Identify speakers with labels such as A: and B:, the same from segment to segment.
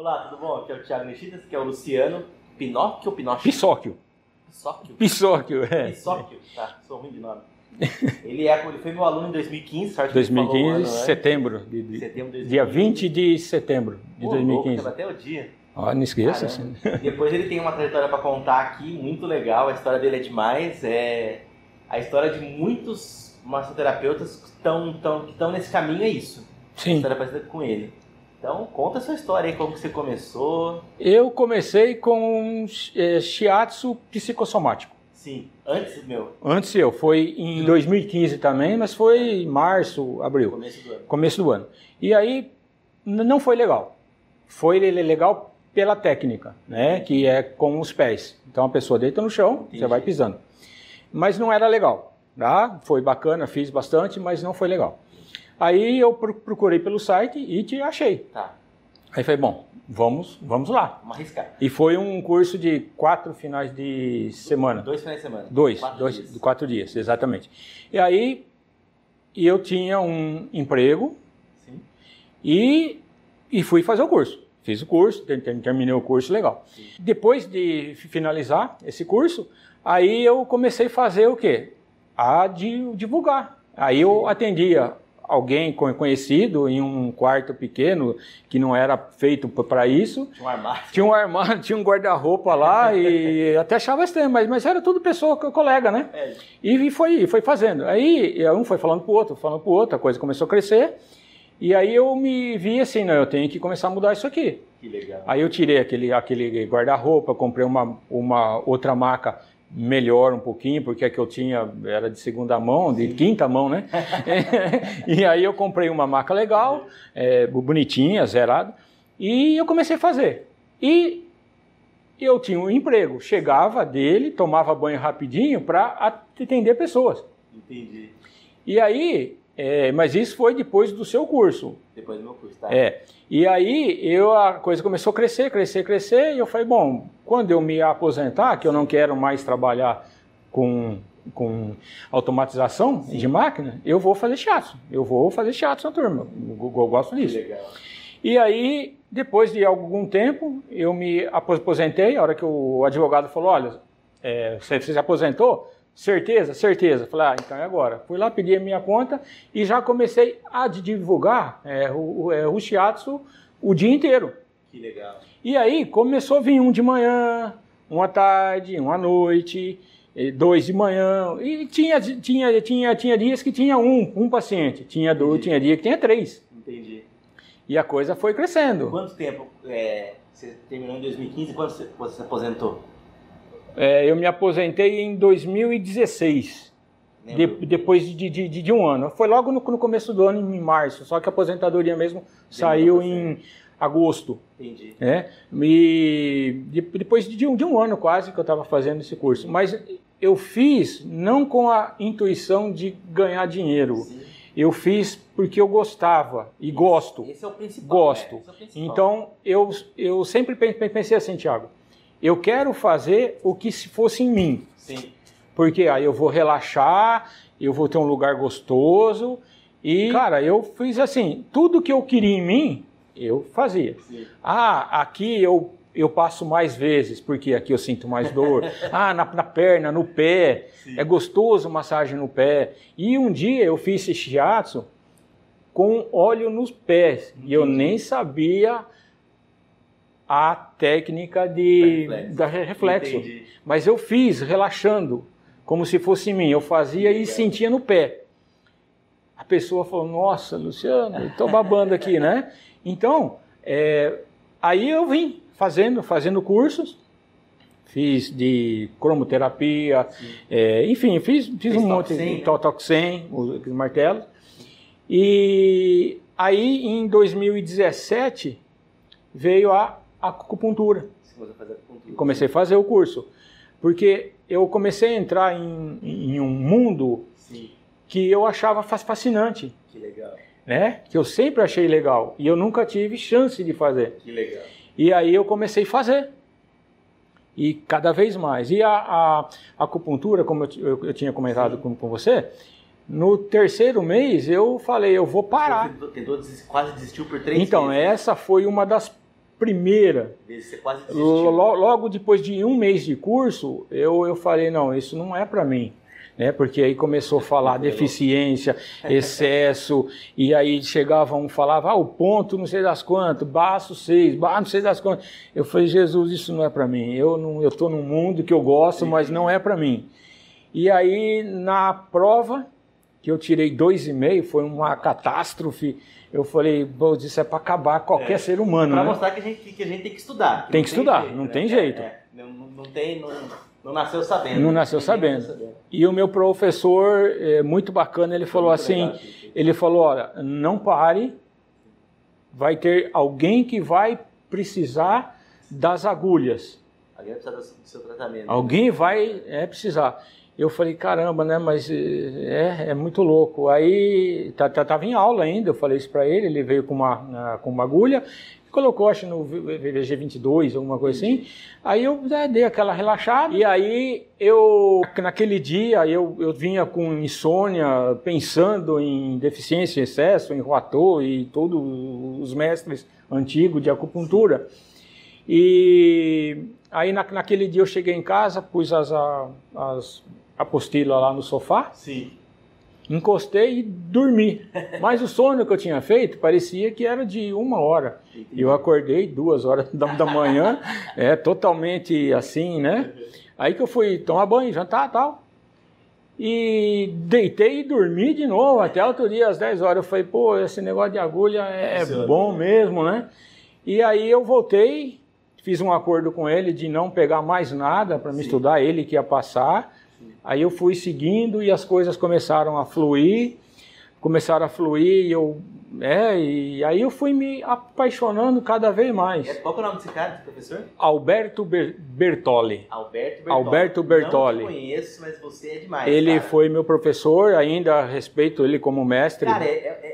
A: Olá, tudo bom? Aqui é o Thiago Nechitas, que é o Luciano Pinóquio ou Pinóquio?
B: Pisóquio.
A: Pisóquio?
B: Pisóquio, é.
A: Pisóquio, tá, sou ruim de nome. Ele, é, ele foi meu aluno em 2015, sorte que ele
B: 2015,
A: falou ano, né?
B: setembro. De, de-
A: Setembro de 2015.
B: dia 20 de setembro de
A: Pô, louco,
B: 2015.
A: teve até o dia.
B: Ó, não esqueça. Assim.
A: Depois ele tem uma trajetória pra contar aqui, muito legal. A história dele é demais. É a história de muitos massoterapeutas que estão nesse caminho é isso. A
B: Sim.
A: história parecida com ele. Então conta a sua história aí, como que você começou.
B: Eu comecei com é, shiatsu psicossomático.
A: Sim, antes meu,
B: Antes eu, foi em 2015 também, mas foi em março, abril.
A: começo do ano.
B: começo do ano. E aí não foi legal. Foi le- legal pela técnica, né? Que é com os pés. Então a pessoa deita no chão,
A: Entendi.
B: você vai pisando. Mas não era legal, tá? Foi bacana, fiz bastante, mas não foi legal. Aí eu pro- procurei pelo site e te achei.
A: Tá,
B: Aí falei, bom, vamos, vamos lá.
A: vamos arriscar.
B: E foi um curso de quatro finais de semana.
A: Dois finais de semana.
B: Dois,
A: Quatro
B: dois,
A: dias.
B: quatro dias, exatamente. E aí eu tinha um emprego
A: Sim,
B: e, e fui fazer o curso. Fiz o curso, ter- ter- terminei o curso, legal.
A: Sim.
B: Depois de fi- finalizar esse curso, aí eu comecei a fazer o quê? A de, divulgar. Aí eu atendia alguém co- conhecido em um quarto pequeno que não era feito para isso.
A: tinha um armário.
B: Tinha um armário, tinha um guarda-roupa lá e até achava estranho, mas, mas era tudo pessoa, co- colega, né?
A: É,
B: E foi, foi fazendo. Aí um foi falando pro outro, falando pro outro, a coisa começou a crescer. E aí eu me vi assim, não, eu tenho que começar a mudar isso aqui.
A: que legal.
B: Aí eu tirei aquele, aquele guarda-roupa, comprei uma, uma outra maca melhor um pouquinho, porque a que eu tinha era de segunda mão, de quinta mão, né? e aí eu comprei uma maca legal, é, bonitinha, zerada, e eu comecei a fazer. E eu tinha um emprego, chegava dele, tomava banho rapidinho para atender pessoas.
A: Entendi.
B: E aí, é, mas isso foi depois do seu curso.
A: Depois do meu curso, tá?
B: É. E aí eu a coisa começou a crescer, crescer, crescer, e eu falei, bom, quando eu me aposentar, que eu não quero mais trabalhar com, com automatização de máquina, eu vou fazer shiatsu. Eu vou fazer shiatsu na turma. Eu, eu gosto
A: Que
B: disso.
A: legal.
B: E aí, depois de algum tempo, eu me aposentei, a hora que o advogado falou, olha, é, você se aposentou? Certeza? Certeza. Falei, ah, então é agora. Fui lá, pedi a minha conta e já comecei a divulgar é, o, é, o shiatsu o dia inteiro.
A: Que legal.
B: E aí começou a vir um de manhã, um à tarde, um à noite, dois de manhã. E tinha, tinha, tinha, tinha dias que tinha um, um paciente. Tinha dois,
A: Entendi.
B: tinha dia que tinha três.
A: Entendi.
B: E a coisa foi crescendo.
A: Quanto tempo é, você terminou em 2015 e quando você, você se aposentou?
B: É, eu me aposentei em 2016, de- depois de, de, de, um ano. Foi logo no, no começo do ano, em março. Só que a aposentadoria mesmo saiu em agosto.
A: Entendi.
B: né? E de- depois de um, de um ano quase que eu estava fazendo esse curso. Mas eu fiz não com a intuição de ganhar dinheiro.
A: Sim.
B: Eu fiz porque eu gostava e gosto.
A: Esse é o principal.
B: Gosto.
A: né? Esse é o principal.
B: Então eu, eu sempre pen- pen- pensei assim, Thiago. Eu quero fazer o que se fosse em mim.
A: Sim.
B: Porque aí eu vou relaxar, eu vou ter um lugar gostoso. E, cara, eu fiz assim, tudo que eu queria em mim, eu fazia.
A: Sim.
B: Ah, aqui eu, eu passo mais vezes, porque aqui eu sinto mais dor. ah, na, na perna, no pé.
A: Sim.
B: É gostoso massagem no pé. E um dia eu fiz esse shiatsu com óleo nos pés. E eu
A: Entendi.
B: nem sabia a técnica de,
A: reflexo.
B: da re- reflexo.
A: Entendi.
B: Mas eu fiz relaxando, como se fosse em mim. Eu fazia e sentia no pé. A pessoa falou: Nossa, Luciano, estou babando aqui, né? Então, é, aí eu vim fazendo, fazendo cursos. Fiz de cromoterapia, é, enfim, fiz, fiz
A: Fez
B: um monte de
A: né?
B: to- toxem, os os martelos. E aí, em 2017, veio a acupuntura
A: acupuntura.
B: comecei a fazer o curso. Porque eu comecei a entrar em, em um mundo
A: Sim.
B: que eu achava fa- fascinante,
A: Que legal.
B: né? Que eu sempre achei legal e eu nunca tive chance de fazer.
A: Que legal.
B: E aí eu comecei a fazer. E cada vez mais. E a, a, a acupuntura, como eu, eu- eu tinha comentado com, com você, no terceiro mês eu falei, eu vou parar.
A: Você tentou, quase desistiu por três
B: Então,
A: vezes.
B: essa foi uma das primeira, lo- logo depois de um mês de curso, eu, eu falei, não, isso não é para mim. Né? Porque aí começou a falar deficiência, excesso, e aí chegava um falava, ah, o ponto não sei das quantas, baço seis, baço não sei das quantas. Eu falei, Jesus, isso não é para mim. Eu não, eu estou num mundo que eu gosto, mas não é para mim. E aí na prova que eu tirei dois e meio, foi uma catástrofe. Eu falei, pô, isso é para acabar qualquer
A: É.
B: ser humano,
A: Pra
B: né?
A: mostrar que a, gente, que a gente tem que estudar.
B: Tem
A: não
B: que estudar, não tem jeito.
A: É, é. não, não- tem, não, não nasceu sabendo.
B: Não nasceu sabendo. E o meu professor, é, muito bacana, ele falou assim,
A: legal,
B: ele falou, olha, não pare, vai ter alguém que vai precisar das agulhas.
A: Alguém vai precisar do seu tratamento.
B: Alguém vai é, precisar. Eu falei, caramba, né? Mas é, é muito louco. Aí tava em aula ainda, eu falei isso para ele, ele veio com uma, com uma agulha, colocou, acho, no VVG 22, alguma coisa assim. Aí eu né, dei aquela relaxada. E aí eu, naquele dia, eu, eu vinha com insônia, pensando em deficiência, excesso, em Roatô e todos os mestres antigos de acupuntura. E aí na, naquele dia eu cheguei em casa, pus as, a- as apostilas lá no sofá,
A: Sim.
B: encostei e dormi. Mas o sono que eu tinha feito parecia que era de uma hora. E eu acordei duas horas da, da manhã, é totalmente assim, né? Aí que eu fui tomar banho, jantar e tal. E deitei e dormi de novo até outro dia, às 10 horas. Eu falei, pô, esse negócio de agulha é
A: Funciona.
B: bom mesmo, né? E aí eu voltei, fiz um acordo com ele de não pegar mais nada para me estudar, ele que ia passar. Aí eu fui seguindo e as coisas começaram a fluir, começaram a fluir e eu, é, e aí eu fui me apaixonando cada vez mais.
A: É, Qual é o nome desse cara, professor?
B: Alberto Ber- Bertoli.
A: Alberto Bertoli.
B: Alberto Bertoli.
A: Não conheço, mas você é demais.
B: Ele
A: cara.
B: foi meu professor, ainda respeito ele como mestre.
A: Cara, é,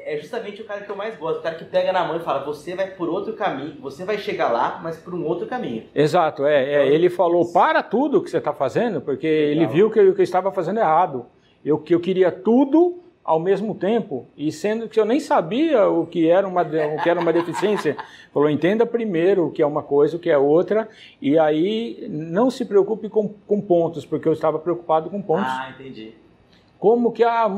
A: é- é justamente o cara que eu mais gosto. O cara que pega na mão e fala: você vai por outro caminho, você vai chegar lá, mas por um outro caminho.
B: Exato, é, é, Ele falou: para tudo que você está fazendo, porque ele
A: Legal.
B: viu que eu, que eu estava fazendo errado. Eu, que eu queria tudo ao mesmo tempo, e sendo que eu nem sabia o que era uma, o que era uma deficiência. Falou: entenda primeiro o que é uma coisa, o que é outra, e aí não se preocupe com, com pontos, porque eu estava preocupado com pontos.
A: Ah, entendi.
B: Como que ah,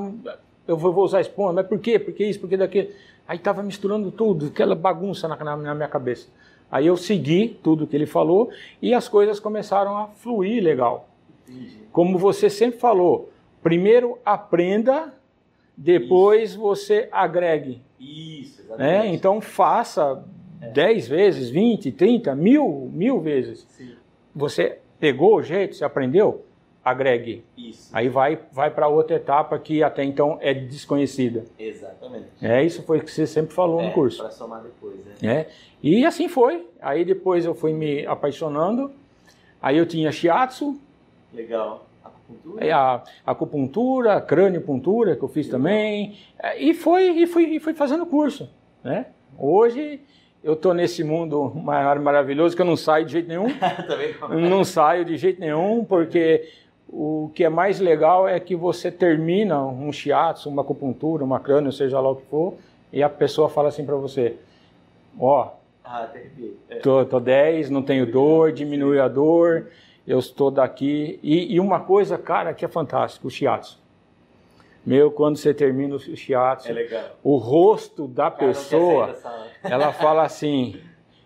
B: eu vou vou usar esse ponto? Mas por quê? Por que isso? Por que daquilo? Aí estava misturando tudo, aquela bagunça na, na- na minha cabeça. Aí eu segui tudo que ele falou e as coisas começaram a fluir legal.
A: Entendi.
B: Como você sempre falou, primeiro aprenda, depois você agregue.
A: Isso,
B: Né?
A: exatamente.
B: Então faça 10 vezes, 20, 30, mil, mil vezes.
A: Sim,
B: Você pegou o jeito, você aprendeu? Agregue.
A: isso.
B: Aí vai, vai para outra etapa que até então é desconhecida.
A: Exatamente.
B: É, isso foi o que você sempre falou no
A: É,
B: curso.
A: Pra somar depois, né?
B: É. E assim foi. Aí depois eu fui me apaixonando. Aí eu tinha shiatsu,
A: Legal. Acupuntura?
B: aí a acupuntura, crâniopuntura, que eu fiz também. É, E foi e fui, e fui fazendo curso. Né? Hoje eu estou nesse mundo maior maravilhoso que eu não saio de jeito nenhum. Não saio de jeito nenhum, porque o que é mais legal é que você termina um shiatsu, uma acupuntura, uma crânio, seja lá o que for, e a pessoa fala assim para você: Ó.
A: É.
B: tô, tô 10, não tenho dor, diminui a dor, eu estou daqui. E, e uma coisa, cara, que é fantástico: o shiatsu. Meu, quando você termina o shiatsu,
A: É
B: o rosto da
A: Cara,
B: pessoa, ela fala assim: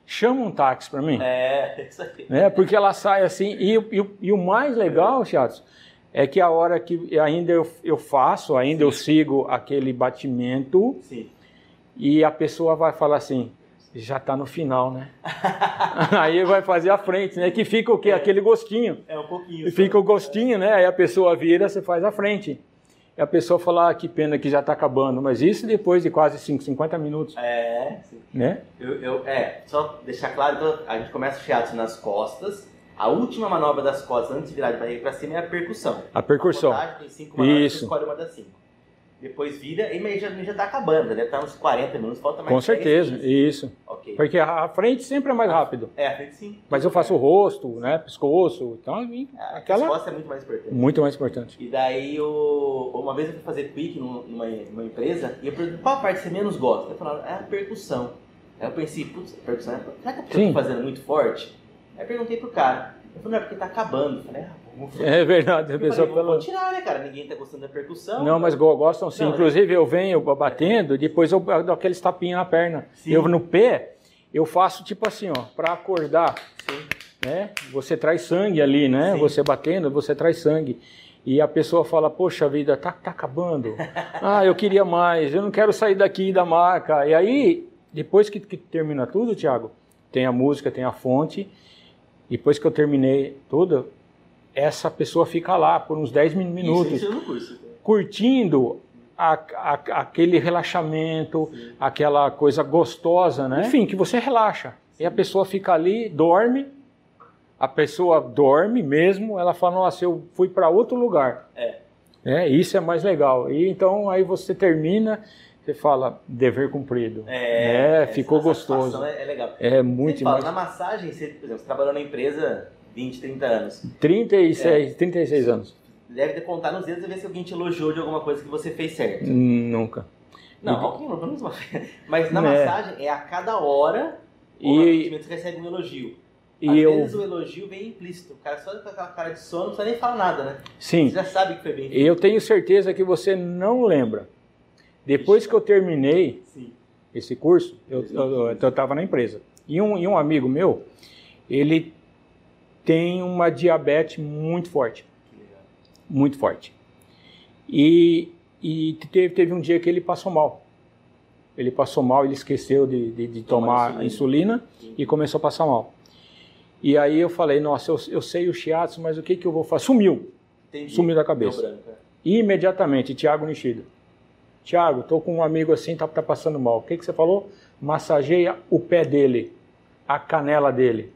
B: chama um táxi para mim
A: É, isso aí.
B: né? Porque ela sai assim. E, o- e e o mais legal, Chatos, é que a hora que ainda eu, eu faço, ainda eu sigo aquele batimento
A: Sim.
B: e a pessoa vai falar assim. Já está no final, né? Aí vai fazer a frente, né? Que fica o quê? Aquele gostinho.
A: É um pouquinho. Só.
B: fica o gostinho, né? Aí a pessoa vira, você faz a frente. E a pessoa fala, ah, que pena que já está acabando. Mas isso depois de quase 5, 50 minutos,
A: É, sim.
B: né?
A: Eu, eu- é, só deixar claro, então, a gente começa o shiatsu nas costas. A última manobra das costas, antes de virar de barriga para cima, é a percussão.
B: A percussão.
A: A tem cinco manobras,
B: Isso.
A: escolhe uma das cinco. Depois vira, e já, já tá acabando, deve estar uns 40 minutos, falta mais
B: Com
A: 10,
B: certeza,
A: 15.
B: isso.
A: Ok.
B: Porque a a frente sempre é mais rápido.
A: É, a frente sim.
B: Mas eu faço o rosto, né? Pescoço, então enfim,
A: Ah,
B: aquela
A: As costas é muito mais importante.
B: muito mais importante.
A: E daí, eu, uma vez eu fui fazer quick numa, numa empresa e eu perguntei qual parte você menos gosta. Eu falava, é a percussão. Aí eu pensei, putz, a percussão, será que é porque eu tô fazendo muito forte? Aí eu perguntei pro cara. Eu falei, não, é porque tá acabando. Eu falei, ah,
B: É verdade, a pessoa
A: falei,
B: pelo...
A: tirar, né, cara? Ninguém tá gostando da percussão.
B: Não, mas go- gostam sim.
A: Não, né?
B: Inclusive eu venho batendo, depois eu dou aqueles tapinhos na perna.
A: Sim.
B: Eu no pé, eu faço tipo assim, ó, para acordar,
A: Sim.
B: né? Você traz sangue ali, né?
A: Sim.
B: Você batendo, você traz sangue. E a pessoa fala, poxa vida, tá, tá acabando. ah, eu queria mais, eu não quero sair daqui da marca. E aí, depois que, que termina tudo, Thiago, tem a música, tem a fonte. Depois que eu terminei tudo, essa pessoa fica lá por uns 10 min- minutos
A: Isso, isso no curso.
B: curtindo a- a- aquele relaxamento,
A: Sim.
B: aquela coisa gostosa, né? Enfim, que você relaxa. E a pessoa fica ali, dorme, a pessoa dorme mesmo, ela fala, nossa, eu fui para outro lugar.
A: É.
B: É, isso é mais legal. E então aí você termina, você fala, dever cumprido.
A: É,
B: É, ficou gostoso.
A: É, é legal.
B: É muito
A: Você fala,
B: mais.
A: na massagem, você, por exemplo, você trabalhou na empresa 20, 30 anos.
B: 36, 36 anos.
A: Deve ter contar nos dedos e ver se alguém te elogiou de alguma coisa que você fez certo.
B: Nunca.
A: Não,
B: E-
A: alguém mas na
B: É.
A: massagem é a cada hora
B: E-
A: ou aparentemente você recebe um elogio.
B: E
A: Às
B: eu,
A: vezes o elogio vem implícito. O cara só com aquela cara de sono não precisa nem falar nada, né?
B: sim,
A: Você já sabe que foi bem
B: eu tenho certeza que você não lembra. Depois que eu terminei
A: Sim.
B: esse curso, eu estava na empresa. E um, e um amigo meu, ele tem uma diabetes muito forte, muito forte. E, e teve, teve um dia que ele passou mal. Ele passou mal, ele esqueceu de, de, de
A: Tomar
B: tomar insulina.
A: Sim.
B: e começou a passar mal. E aí eu falei, nossa, eu, eu sei o shiatsu, mas o que, que eu vou fazer? Sumiu,
A: Entendi.
B: sumiu da cabeça.
A: é.
B: Imediatamente, Tiago Nishido. Tiago, tô com um amigo assim, tá, tá passando mal. O que, que você falou? Massageia o pé dele, a canela dele.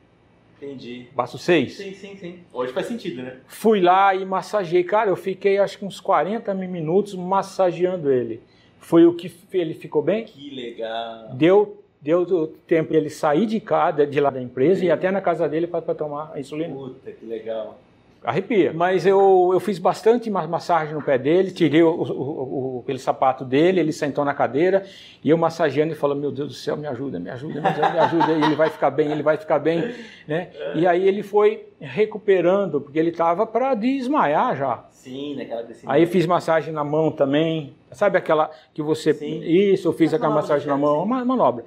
A: Entendi.
B: Passo seis.
A: Sim, sim, sim. Hoje faz sentido, né?
B: Fui lá e massageei. Cara, eu fiquei acho que uns 40 minutos massageando ele. Foi o que ele ficou bem?
A: Que legal.
B: Deu, deu o tempo ele sair de casa, de lá da empresa e ir até na casa dele para tomar a insulina.
A: Puta, que legal.
B: Arrepia. Mas eu, eu fiz bastante ma- massagem no pé dele, tirei o, o, o- aquele sapato dele, ele sentou na cadeira e eu massageando e falando, meu Deus do céu, me ajuda, me ajuda, me ajuda, me ajuda, ele vai ficar bem, ele vai ficar bem. Né? E aí ele foi recuperando, porque ele estava para desmaiar já.
A: Sim, naquela descida.
B: Aí fiz massagem na mão também, sabe aquela que você...
A: Sim.
B: Isso, eu fiz aquela massagem na
A: que
B: mão, uma manobra.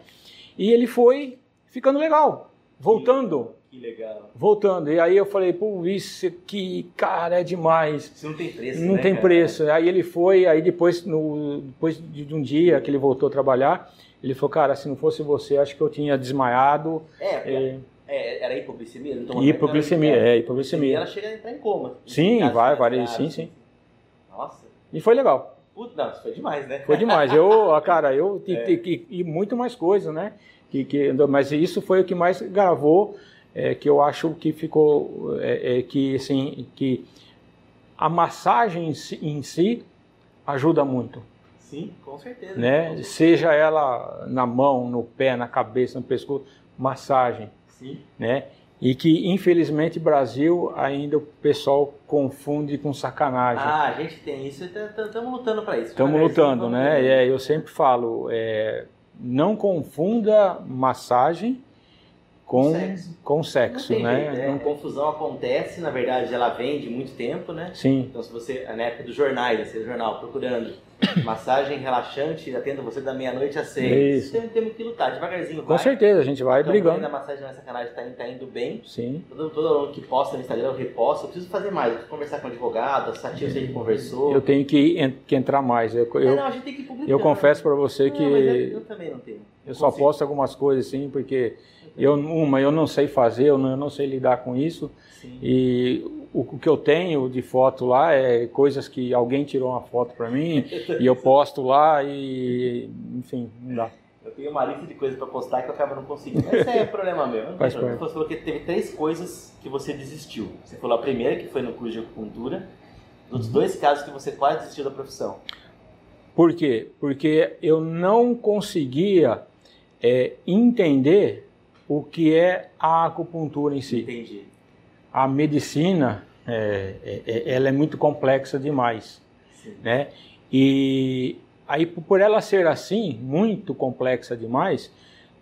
B: E ele foi ficando legal, voltando.
A: Que legal.
B: Voltando, e aí eu falei, pô, isso aqui, cara, é demais.
A: Isso não tem preço,
B: Não
A: né,
B: tem
A: cara?
B: preço. Aí ele foi, aí depois, no, depois de um dia que ele voltou a trabalhar, ele falou, cara, se não fosse você, acho que eu tinha desmaiado.
A: É,
B: É,
A: é, era hipoglicemia? Ele tomou
B: hipoglicemia, é,
A: né?
B: hipoglicemia.
A: Ela chega a entrar em coma.
B: Sim, vai,
A: mais
B: vai, sim, sim.
A: Nossa.
B: E foi legal.
A: Puta, não, isso foi demais, né?
B: Foi demais. Eu, cara, eu e,
A: É.
B: e- e muito mais coisas, né? Que, que, mas isso foi o que mais gravou, é, que eu acho que ficou, é, é, que assim, que a massagem em si, em si ajuda muito.
A: Sim, com certeza.
B: né? Seja ela na mão, no pé, na cabeça, no pescoço, massagem,
A: Sim.
B: né? E que infelizmente Brasil ainda o pessoal confunde com sacanagem.
A: Ah, a gente tem isso estamos lutando para isso.
B: Estamos lutando, né?
A: lutando.
B: E é, eu sempre falo, é, não confunda massagem com
A: Sexo.
B: com sexo,
A: tem
B: né?
A: jeito, né?
B: Não-
A: A confusão acontece, na verdade, ela vem de muito tempo, né?
B: Sim,
A: Então, se você, na época dos jornais, você jornal, procurando massagem relaxante, atenda você da meia-noite às seis.
B: Isso.
A: Tem- Temos que lutar devagarzinho.
B: com
A: vai.
B: certeza, a gente vai
A: A campanha
B: brigando.
A: da massagem não é sacanagem, tá, indo- tá indo bem.
B: Sim.
A: Todo, todo aluno que posta no Instagram, eu reposto. Eu preciso fazer mais. Eu preciso conversar com o advogado, a Satia a gente conversou.
B: Eu tenho que, en- que entrar mais. Eu,
A: É,
B: eu,
A: não, a gente tem que publicar.
B: eu confesso para você
A: Não,
B: que
A: mas eu, eu também não tenho.
B: Eu só posto algumas coisas assim, porque eu, uma, eu não sei fazer, eu não, eu não sei lidar com isso.
A: Sim.
B: E o, o que eu tenho de foto lá é coisas que alguém tirou uma foto para mim e eu posto lá e, enfim, não dá.
A: Eu tenho uma lista de coisas pra postar que eu acabo não conseguindo. Mas Esse é problema meu.
B: Faz.
A: Você falou que teve três coisas que você desistiu. Você falou a primeira, que foi no curso de acupuntura. Os outros dois casos que você quase desistiu da profissão.
B: Por quê? Porque eu não conseguia é, entender o que é a acupuntura em si.
A: Entendi.
B: A medicina, é, é, é- ela é muito complexa demais.
A: Sim.
B: né? E aí por ela ser assim, muito complexa demais,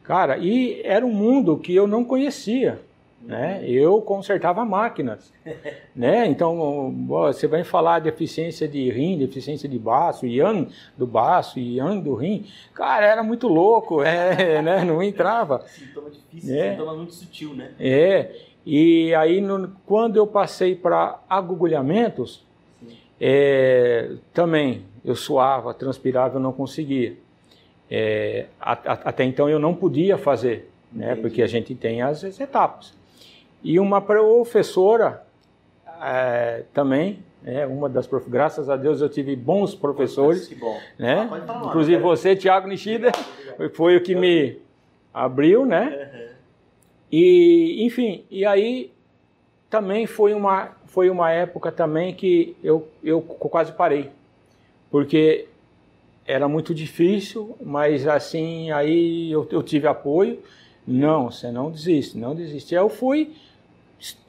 B: Cara, e era um mundo que eu não conhecia. Né? Eu consertava máquinas, né? Então você vai falar de deficiência de rim, deficiência de baço, Ian do baço, Ian do rim, cara, era muito louco, é, né? Não entrava.
A: Sintoma difícil, é. sintoma muito sutil, né?
B: É. E aí no, quando eu passei para agulhamentos, é, também eu suava, transpirava, eu não conseguia. É, a, a, até então eu não podia fazer, né? Porque a gente tem as, as etapas. E uma professora é, também, é, uma das professoras, graças a Deus eu tive bons professores.
A: Que bom.
B: Né? Ah, Inclusive você, Tiago Nishida, foi o que me abriu, né? E, enfim, e aí também foi uma, foi uma época também que eu, eu quase parei. Porque era muito difícil, mas assim, aí eu, eu tive apoio. Não, você não desiste, não desiste. Aí eu fui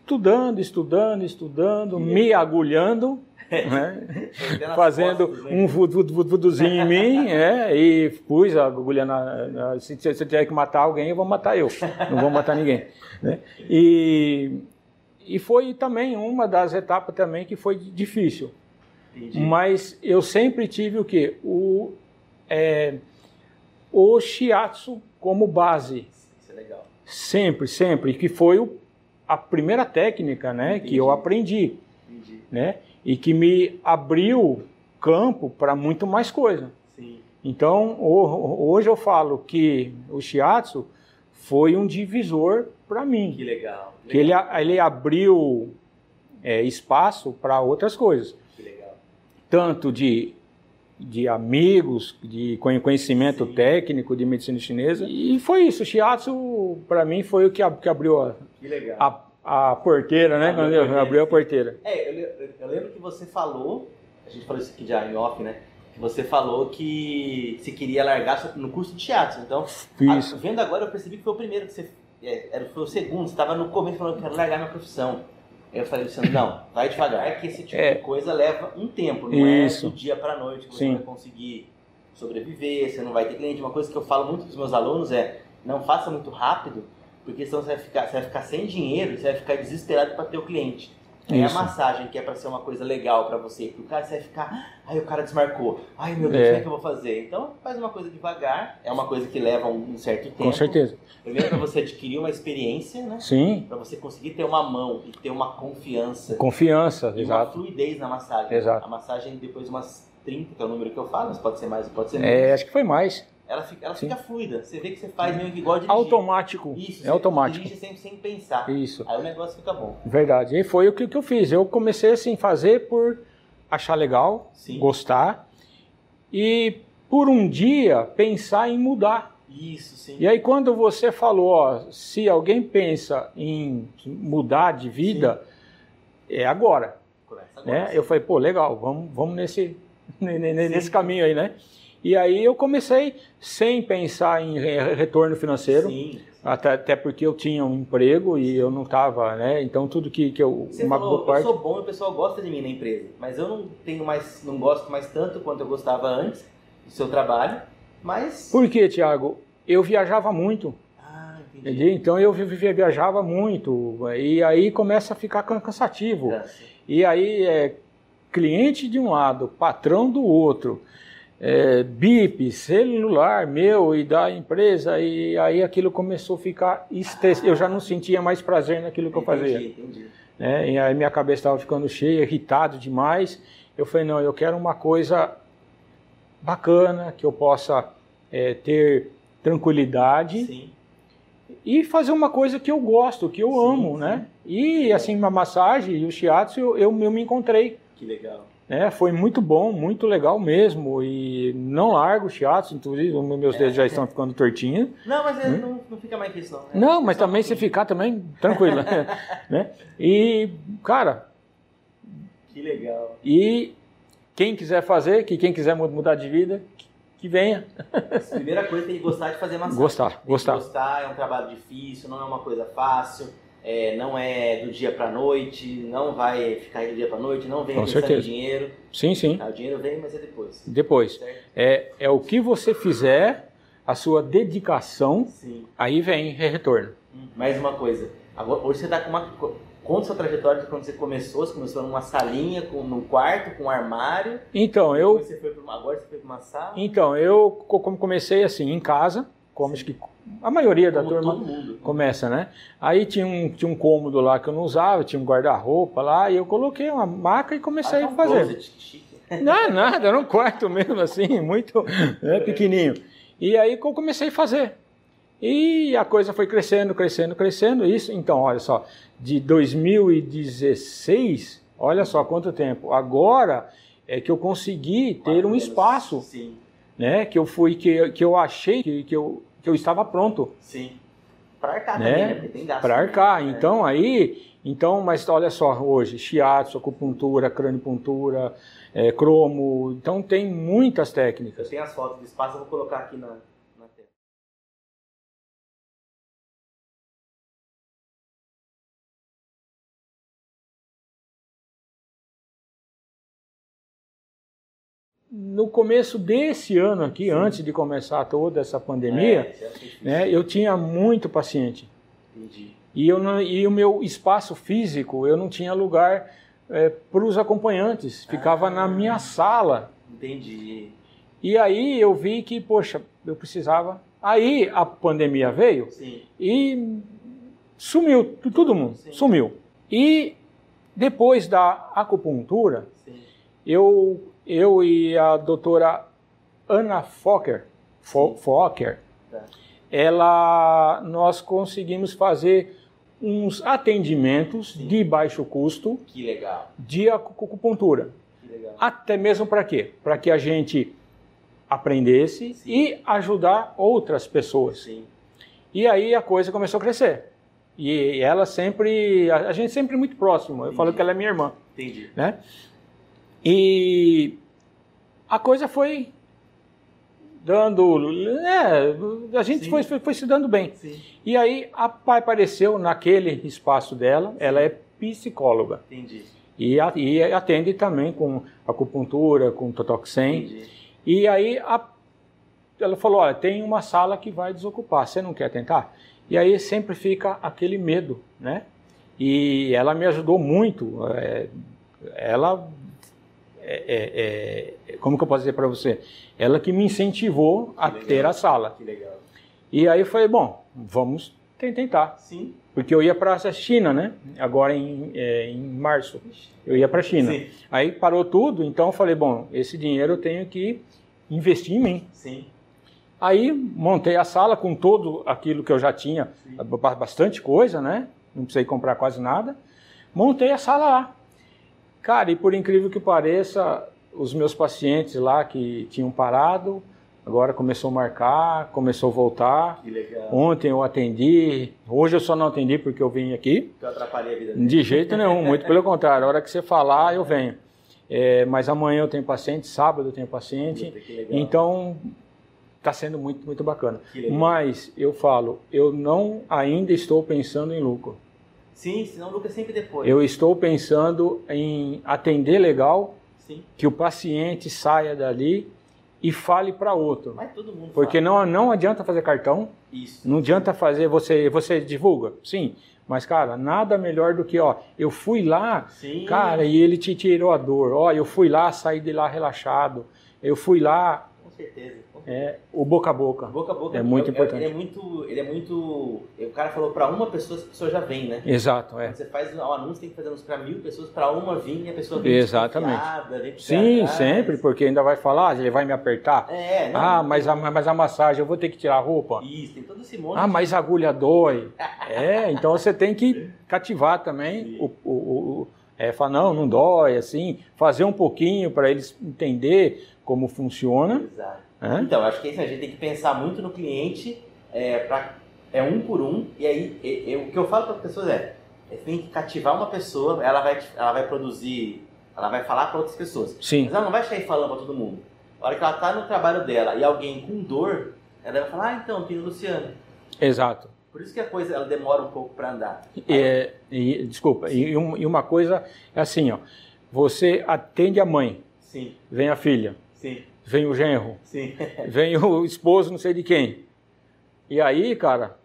B: estudando, estudando, estudando, me agulhando, né? fazendo costas, um vuduzinho em mim, é, e pus a agulha na, na se, se eu tiver que matar alguém, eu vou matar eu, não vou matar ninguém. Né? E, e foi também uma das etapas também que foi difícil. Entendi. Mas eu sempre tive o que? O, é, o shiatsu como base.
A: Isso é legal.
B: Sempre, sempre. Que foi o a primeira técnica, né, Entendi. que eu aprendi, Entendi. né, e que me abriu campo para muito mais coisa. Sim. Então, hoje eu falo que o shiatsu foi um divisor para mim.
A: Que legal.
B: Que, que ele, ele abriu é, espaço para outras coisas.
A: Que legal.
B: Tanto de de amigos, de conhecimento Sim. técnico de medicina chinesa. E foi isso. O shiatsu, para mim, foi o que, abriu a, a, a porteira, né? Quando eu abriu a porteira.
A: É, eu, eu, lembro que você falou, a gente falou isso aqui já em off, né? Que você falou que você queria largar no curso de shiatsu. Então. A, vendo agora, eu percebi que foi o primeiro que você. É, era, foi o segundo, você estava no começo falando que quero largar minha profissão. Eu falei, Luciano, não, vai devagar. É que esse tipo é. de coisa leva um tempo, não Isso. é do dia para noite que você Sim. vai conseguir sobreviver, você não vai ter cliente. Uma coisa que eu falo muito para os meus alunos é, não faça muito rápido, porque senão você vai ficar, você vai ficar sem dinheiro, você vai ficar desesperado para ter o cliente. Aí a massagem, que é para ser uma coisa legal para você, que o cara você vai ficar, ai, o cara desmarcou, ai meu Deus, é. como é que eu vou fazer? Então faz uma coisa devagar, é uma coisa que leva um certo tempo.
B: Com certeza.
A: Primeiro para você adquirir uma experiência, né?
B: Sim.
A: Para você conseguir ter uma mão e ter uma confiança.
B: Confiança,
A: e
B: exato.
A: uma fluidez na massagem.
B: Exato.
A: A massagem depois de umas 30, que é o número que eu falo, mas pode ser mais, pode ser
B: é,
A: menos.
B: É, acho que foi mais
A: ela fica, ela fica fluida. Você vê que você faz meio que igual dirigir.
B: Automático.
A: Isso,
B: é automático.
A: dirige sempre sem pensar.
B: Isso.
A: Aí o negócio fica bom.
B: Verdade. E foi o que, que eu fiz. Eu comecei assim fazer por achar legal, Sim. gostar e por um dia pensar em mudar.
A: Isso, sim.
B: E aí quando você falou, ó, se alguém pensa em mudar de vida, sim. é agora. agora né? Eu falei, pô, legal, vamos, vamos nesse, nesse caminho aí, né? E aí eu comecei sem pensar em retorno financeiro. Sim. Até, até porque eu tinha um emprego e eu não estava, né? Então tudo que, que eu.
A: Você uma falou, parte... eu sou bom e o pessoal gosta de mim na empresa. Mas eu não tenho mais, não gosto mais tanto quanto eu gostava antes do seu trabalho. Mas.
B: Por quê, Tiago? Eu viajava muito.
A: Ah, entendi.
B: Então eu viajava muito. E aí começa a ficar cansativo. É, e aí é cliente de um lado, patrão do outro é, BIP, celular meu e da empresa, e aí aquilo começou a ficar estresse. Eu já não sentia mais prazer naquilo que eu fazia.
A: Entendi.
B: É, e aí minha cabeça estava ficando cheia, irritado demais. Eu falei, não, eu quero uma coisa bacana, que eu possa é, ter tranquilidade
A: sim.
B: e fazer uma coisa que eu gosto, que eu sim, amo, sim. né? E assim, a massagem e o shiatsu, eu, eu, eu me encontrei.
A: Que legal.
B: É, foi muito bom, muito legal mesmo. E não largo o shiatsu, inclusive meus dedos já estão ficando tortinhos.
A: Não, mas hum? não, não, fica mais que isso, não. Né?
B: Não, mas também se ficar também, tranquilo. né? E, cara.
A: Que legal.
B: E quem quiser fazer, que quem quiser mudar de vida, que venha.
A: Primeira coisa tem que gostar de fazer massagem.
B: Gostar,
A: tem
B: gostar.
A: gostar, é um trabalho difícil, não é uma coisa fácil é, não é do dia para noite, não vai ficar do dia para noite, não vem
B: Com certeza.
A: dinheiro.
B: Sim, sim.
A: Ah, o dinheiro vem, mas é depois.
B: Depois. É, é o que você fizer, a sua dedicação, Sim. aí vem retorno.
A: Hum, mais uma coisa, agora, hoje você está com uma Conta sua trajetória de quando você começou. Você começou numa salinha, com, num quarto, com um armário.
B: Então, eu.
A: Você foi uma, agora você foi para uma sala?
B: Então, eu como comecei assim, em casa, acho que a maioria da
A: como
B: turma começa, né? Aí tinha um, tinha um cômodo lá que eu não usava, tinha um guarda-roupa lá, e eu coloquei uma maca e comecei ah, a fazer. Closet, não, nada, era um quarto mesmo assim, muito né, pequenininho. E aí eu comecei a fazer. E a coisa foi crescendo, crescendo, crescendo. Isso, então, olha só, de 2016, olha só quanto tempo. Agora é que eu consegui ter um espaço,
A: Sim.
B: né? Que eu fui, que, que eu achei que, que, eu, eu estava pronto.
A: Sim. Para arcar né? também, né? Porque tem gasto.
B: Para arcar. Né? Então aí, então, mas olha só, hoje, shiatsu, acupuntura, cranipuntura, é, cromo, então tem muitas técnicas.
A: Eu tenho as fotos do espaço, eu vou colocar aqui na,
B: no começo desse ano aqui, Sim. antes de começar toda essa pandemia, é, né, eu tinha muito paciente.
A: Entendi.
B: E, eu não, e o meu espaço físico, eu não tinha lugar é, para os acompanhantes, ficava ah, na minha sala.
A: Entendi.
B: E aí eu vi que, poxa, eu precisava. Aí a pandemia veio
A: Sim.
B: e sumiu, todo mundo, Sim. sumiu. E depois da acupuntura, eu eu e a doutora Ana Fokker, Fo Fokker tá. ela, nós conseguimos fazer uns atendimentos Sim. de baixo custo de acupuntura. Até mesmo para quê? Para que a gente aprendesse Sim. e ajudar outras pessoas.
A: Sim.
B: E aí a coisa começou a crescer. E ela sempre, a gente sempre muito próximo. Eu falo que ela é minha irmã.
A: Entendi.
B: Né? E a coisa foi dando. É, a gente foi, foi, foi, se dando bem.
A: Sim.
B: E aí a pai apareceu naquele espaço dela, Sim. ela é psicóloga.
A: Entendi.
B: E, e atende também com acupuntura, com totoxem.
A: Entendi.
B: E aí a, ela falou: olha, tem uma sala que vai desocupar, você não quer tentar? E aí sempre fica aquele medo, né? E ela me ajudou muito. É, ela é, é, é, como que eu posso dizer para você? Ela que me incentivou que a legal. ter a sala.
A: Que legal.
B: E aí eu falei, bom, vamos tentar.
A: Sim.
B: Porque eu ia para a China, né? Agora em, é, em março. Eu ia para a China.
A: Sim.
B: Aí parou tudo, então eu falei, bom, esse dinheiro eu tenho que investir em mim.
A: Sim.
B: Aí montei a sala com todo aquilo que eu já tinha, Sim. bastante coisa, né? Não precisei comprar quase nada. Montei a sala lá. Cara, e por incrível que pareça, os meus pacientes lá que tinham parado, agora começou a marcar, começou a voltar.
A: Que legal.
B: Ontem eu atendi, hoje eu só não atendi porque eu vim aqui.
A: Eu atrapalhei a vida dele.
B: De jeito nenhum, muito pelo contrário, a hora que você falar, eu venho. É, mas amanhã eu tenho paciente, sábado eu tenho paciente. Então está sendo muito, muito bacana. Mas eu falo, eu não ainda estou pensando em lucro.
A: Sim, senão lucra sempre depois.
B: Eu estou pensando em atender legal,
A: Sim.
B: que o paciente saia dali e fale para outro.
A: Mas todo mundo
B: Porque
A: fala.
B: não, não adianta fazer cartão.
A: Isso.
B: Não adianta fazer, você, você divulga, sim. Mas, cara, nada melhor do que, ó, eu fui lá,
A: sim.
B: cara, e ele te tirou a dor. Ó, eu fui lá, saí de lá relaxado. Eu fui lá.
A: Com certeza.
B: É, o boca a boca.
A: Boca a boca
B: é muito é, importante.
A: Ele é muito, ele é muito. O cara falou para uma pessoa, a pessoa já vem, né?
B: Exato, é.
A: Quando você faz um anúncio, tem que fazer para mil pessoas, para uma vir e a pessoa vem
B: Exatamente. Vem Sim, sempre, porque ainda vai falar, ele vai me apertar.
A: É, não,
B: ah, mas a, mas a massagem, eu vou ter que tirar a roupa.
A: Isso, tem todo esse monte.
B: Ah, mas a agulha dói. é, então você tem que cativar também o, o, o é, falar, não, não dói, assim, fazer um pouquinho para eles entender como funciona.
A: Exato. É? Então, acho que a gente tem que pensar muito no cliente, é, pra, é um por um, e aí é, é, o que eu falo para as pessoas é, é, tem que cativar uma pessoa, ela vai, ela vai produzir, ela vai falar para outras pessoas.
B: Sim.
A: Mas ela não vai sair falando para todo mundo. A hora que ela está no trabalho dela e alguém com dor, ela vai falar, ah, então, tem o Luciano.
B: Exato.
A: Por isso que a coisa ela demora um pouco para andar.
B: É, e, desculpa, e, e, uma coisa é assim, ó, você atende a mãe,
A: Sim.
B: vem a filha.
A: Sim
B: vem o genro, Sim. vem o esposo não sei de quem. E aí, cara,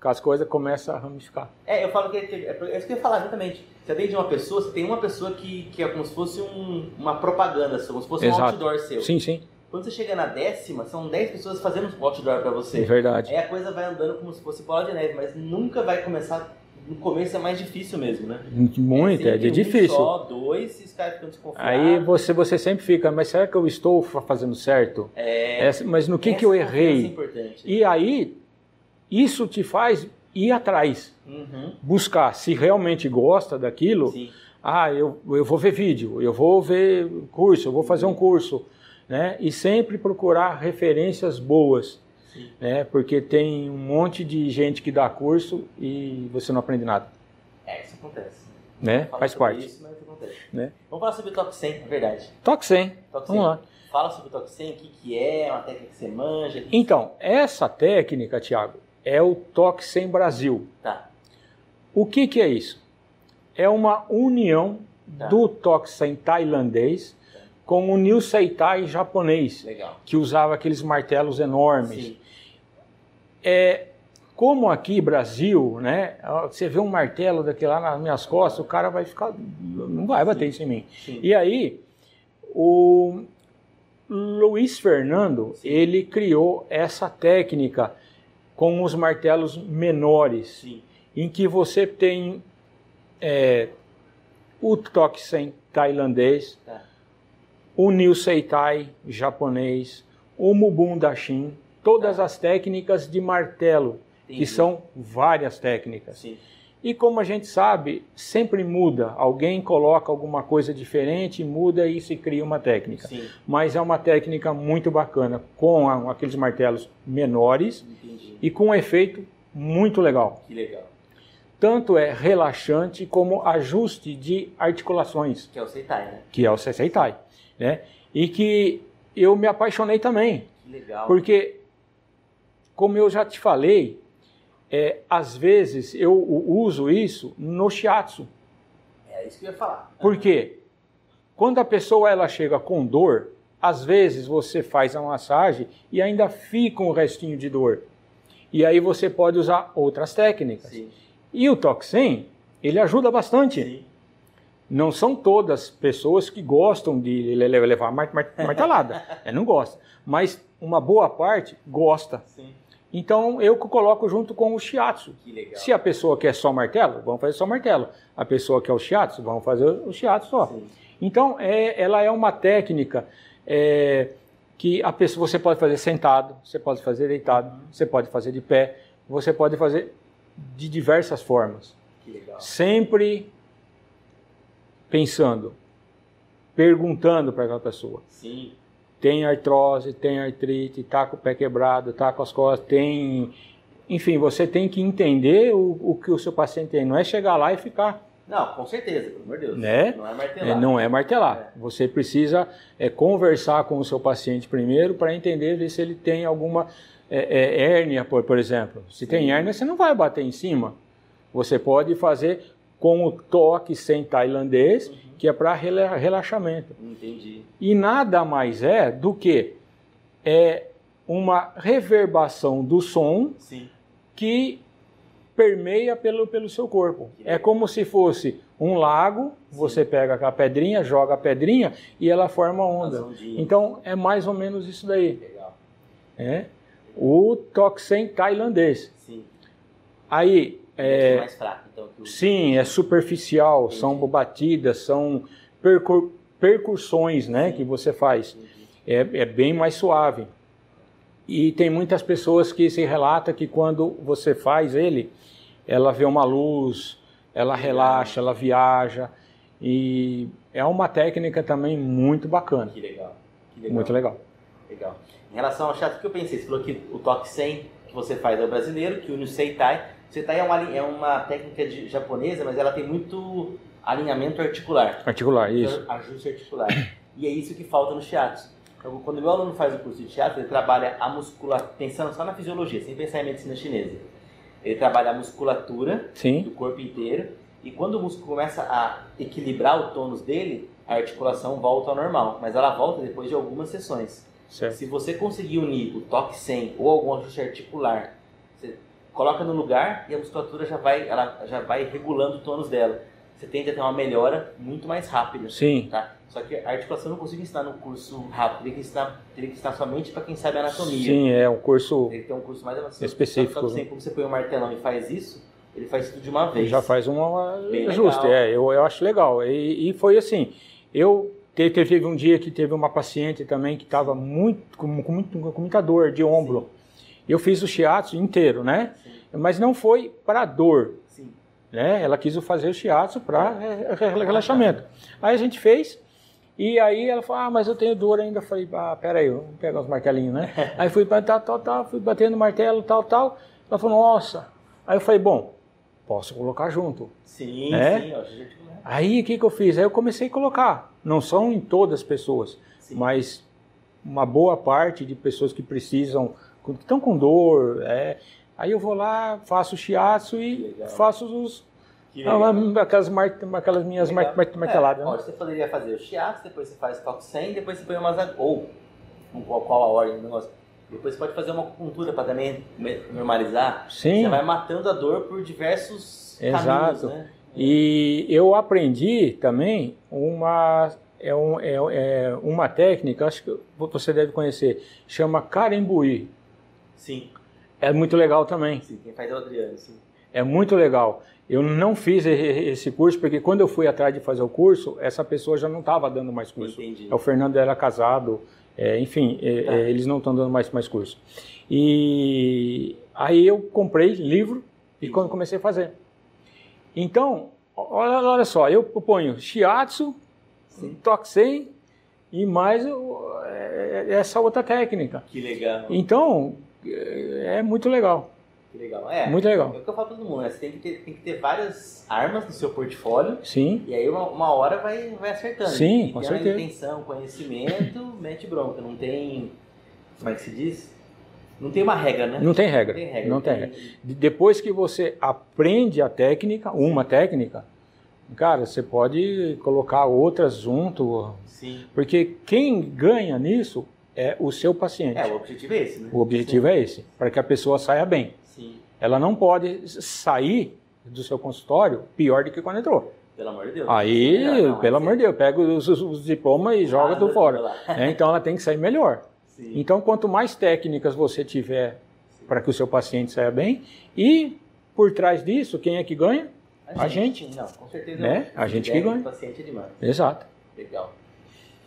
B: as coisas começam a ramificar.
A: É, eu falo que é, isso que eu ia falar exatamente. Você atende uma pessoa, você tem uma pessoa que, que é como se fosse um, uma propaganda, como se fosse Exato. um outdoor seu.
B: Sim, sim.
A: Quando você chega na décima, são 10 pessoas fazendo um outdoor para você.
B: É verdade.
A: Aí a coisa vai andando como se fosse bola de neve, mas nunca vai começar. No começo é mais difícil mesmo, né?
B: Muito, é, é difícil. Um
A: só, dois, e os caras ficam desconfiados.
B: Aí você, você sempre fica, mas será que eu estou fazendo certo?
A: É.
B: Essa, mas no que, que eu errei?
A: É importante.
B: E aí, isso te faz ir atrás. Uhum. Buscar se realmente gosta daquilo.
A: Sim.
B: Ah, eu, eu vou ver vídeo, eu vou ver curso, eu vou fazer um curso né? E sempre procurar referências boas, Sim. né? Porque tem um monte de gente que dá curso e você não aprende nada.
A: É, isso acontece.
B: Né? Faz parte.
A: Isso, mas acontece. Né? Vamos falar sobre o Toque 100, na verdade.
B: Toque 100.
A: Toque
B: 100. Vamos lá.
A: Fala sobre o Toque 100, o que, que é, uma técnica que você manja. Que
B: então, essa técnica, Tiago, é o Toque 100 Brasil.
A: Tá.
B: O que, que é isso? É uma união tá. do Toque 100 tailandês com o Niu Seitai japonês,
A: Legal.
B: que usava aqueles martelos enormes. Sim. É, como aqui Brasil, né? Você vê um martelo daquele lá nas minhas costas, o cara vai ficar, não vai bater Sim. isso em mim.
A: Sim.
B: E aí, o Luiz Fernando, Sim. ele criou essa técnica com os martelos menores, em que você tem é, o toque sem tailandês,
A: tá
B: o Niu Seitai japonês, o Mubun Dashin, todas as técnicas de martelo, Entendi. que são várias técnicas.
A: Sim.
B: E como a gente sabe, sempre muda. Alguém coloca alguma coisa diferente, muda e se cria uma técnica.
A: Sim.
B: Mas é uma técnica muito bacana, com aqueles martelos menores
A: Entendi.
B: e com um efeito muito legal.
A: Que legal.
B: Tanto é relaxante como ajuste de articulações.
A: Que é o Seitai, né?
B: Que é o Seitai né? E que eu me apaixonei também.
A: Legal.
B: Porque, como eu já te falei, é, às vezes eu uso isso no shiatsu.
A: É isso que eu ia falar.
B: Por quê? Quando a pessoa ela chega com dor, às vezes você faz a massagem e ainda fica um restinho de dor. E aí você pode usar outras técnicas.
A: Sim.
B: E o Toxin, ele ajuda bastante.
A: Sim.
B: Não são todas pessoas que gostam de levar martelada. é, não gosta. Mas uma boa parte gosta.
A: Sim.
B: Então eu coloco junto com o shiatsu. Se a pessoa quer só martelo, vamos fazer só martelo. A pessoa quer o shiatsu, vamos fazer o shiatsu só.
A: Sim.
B: Então é, ela é uma técnica é, que a pessoa você pode fazer sentado, você pode fazer deitado, uhum. você pode fazer de pé, você pode fazer de diversas formas. Sempre pensando, perguntando para aquela pessoa.
A: Sim.
B: Tem artrose, tem artrite, tá com o pé quebrado, tá com as costas, tem. Enfim, você tem que entender o, o que o seu paciente tem. Não é chegar lá e ficar.
A: Não, com certeza, pelo amor de Deus.
B: Né?
A: Não é martelar.
B: É, não é martelar. É. Você precisa é, conversar com o seu paciente primeiro para entender se ele tem alguma é, é, hérnia, por, por exemplo. Se Sim. tem hérnia, você não vai bater em cima. Você pode fazer com o toque sem tailandês, uhum. que é para relaxamento.
A: Entendi.
B: E nada mais é do que é uma reverbação do som
A: Sim.
B: que permeia pelo, pelo seu corpo. É como se fosse um lago, Sim. você pega a pedrinha, joga a pedrinha e ela forma onda. Então é mais ou menos isso daí.
A: Legal.
B: É o toxem tailandês.
A: Sim.
B: Aí
A: é, é mais fraco, então.
B: O... Sim, é superficial, Entendi. são batidas, são percur... percussões né, que você faz. É, é bem mais suave. E tem muitas pessoas que se relata que quando você faz ele, ela vê uma luz, ela relaxa, ela viaja. E é uma técnica também muito bacana.
A: Que legal. Que legal.
B: Muito legal.
A: Legal. Em relação ao chato, o que eu pensei? Você falou que o toque 100 que você faz é o brasileiro, que o Nuseitai Setai é uma, é uma técnica de, japonesa, mas ela tem muito alinhamento articular.
B: Articular, isso.
A: Ajuste articular. E é isso que falta no shiatsu. Então, quando o meu aluno faz o curso de shiatsu, ele trabalha a musculatura, pensando só na fisiologia, sem pensar em medicina chinesa. Ele trabalha a musculatura
B: Sim.
A: do corpo inteiro, e quando o músculo começa a equilibrar o tônus dele, a articulação volta ao normal, mas ela volta depois de algumas sessões. Certo. Se você conseguir unir o toque 100 ou algum ajuste articular, coloca no lugar e a musculatura já vai, ela já vai regulando o tônus dela. Você tende a ter uma melhora muito mais rápida.
B: Sim.
A: Tá? Só que a articulação eu não consigo ensinar no curso rápido, teria que ensinar, teria que ensinar somente para quem sabe anatomia.
B: Sim, é um curso.
A: Tem que ter um curso mais
B: avançado. Específico.
A: Só que sempre como você põe um martelão e faz isso, ele faz tudo de uma vez.
B: Já faz uma ajuste, é, eu, eu acho legal. E, e foi assim, eu teve, teve um dia que teve uma paciente também que estava muito com, com, com, muita dor de ombro. Sim. Eu fiz o shiatsu inteiro, né? Sim. Mas não foi para dor. Sim. Né? Ela quis fazer o shiatsu para relaxamento. Aí a gente fez. E aí ela falou, ah, mas eu tenho dor ainda. Eu falei, ah, peraí, vamos pegar os martelinhos, né? aí fui tal, tal, tal, fui batendo martelo, tal, tal. Ela falou, nossa. Aí eu falei, bom, posso colocar junto.
A: Sim, né? sim. Ó,
B: aí o que, que eu fiz? Aí eu comecei a colocar. Não são em todas as pessoas, sim. mas uma boa parte de pessoas que precisam, que estão com dor. É, aí eu vou lá, faço o shiatsu e Legal. faço os aquelas, mar, aquelas minhas mar, marteladas.
A: É, né? Você poderia fazer o shiatsu, depois você faz toque 100, depois você põe umas ou qual, qual a ordem do negócio. Depois você pode fazer uma acupuntura para também normalizar.
B: Sim.
A: Você vai matando a dor por diversos Exato. caminhos, né?
B: E eu aprendi também uma é, um, é, é, uma técnica, acho que você deve conhecer, chama Carembuí.
A: Sim.
B: É muito legal também.
A: Sim, quem faz é o Adriano, sim.
B: É muito legal. Eu não fiz esse curso porque quando eu fui atrás de fazer o curso, essa pessoa já não estava dando mais curso.
A: Entendi.
B: O Fernando era casado, é, enfim, é, tá. é, eles não estão dando mais, mais curso. E aí eu comprei livro e quando comecei a fazer. Então, olha, olha só, eu ponho shiatsu, toxem e mais é, essa outra técnica.
A: Que legal.
B: Então, é, é muito legal.
A: Legal. É,
B: Muito legal.
A: É o que eu falo para todo mundo, né? Você tem que, ter, tem que ter várias armas no seu portfólio.
B: Sim.
A: E aí uma, uma hora vai, vai acertando.
B: Sim,
A: e
B: com certeza.
A: intenção, conhecimento, mete bronca. Não tem. Como é que se diz? Não tem uma regra, né?
B: Não tem regra. Não tem regra. Não tem regra. Depois que você aprende a técnica, uma técnica, cara, você pode colocar outras junto.
A: Sim.
B: Porque quem ganha nisso é o seu paciente.
A: É, o objetivo é esse, né?
B: O objetivo Sim. é esse, para que a pessoa saia bem.
A: Sim.
B: Ela não pode sair do seu consultório pior do que quando entrou.
A: Pelo amor de Deus.
B: Aí, não, pelo amor de Deus, pega os, os diplomas e joga ah, tudo fora. É, então ela tem que sair melhor. Sim. Então, quanto mais técnicas você tiver para que o seu paciente saia bem, e por trás disso, quem é que ganha?
A: A, a gente. gente. Não, com certeza.
B: Né? A gente que ganha. O
A: paciente é demais.
B: Exato.
A: Legal.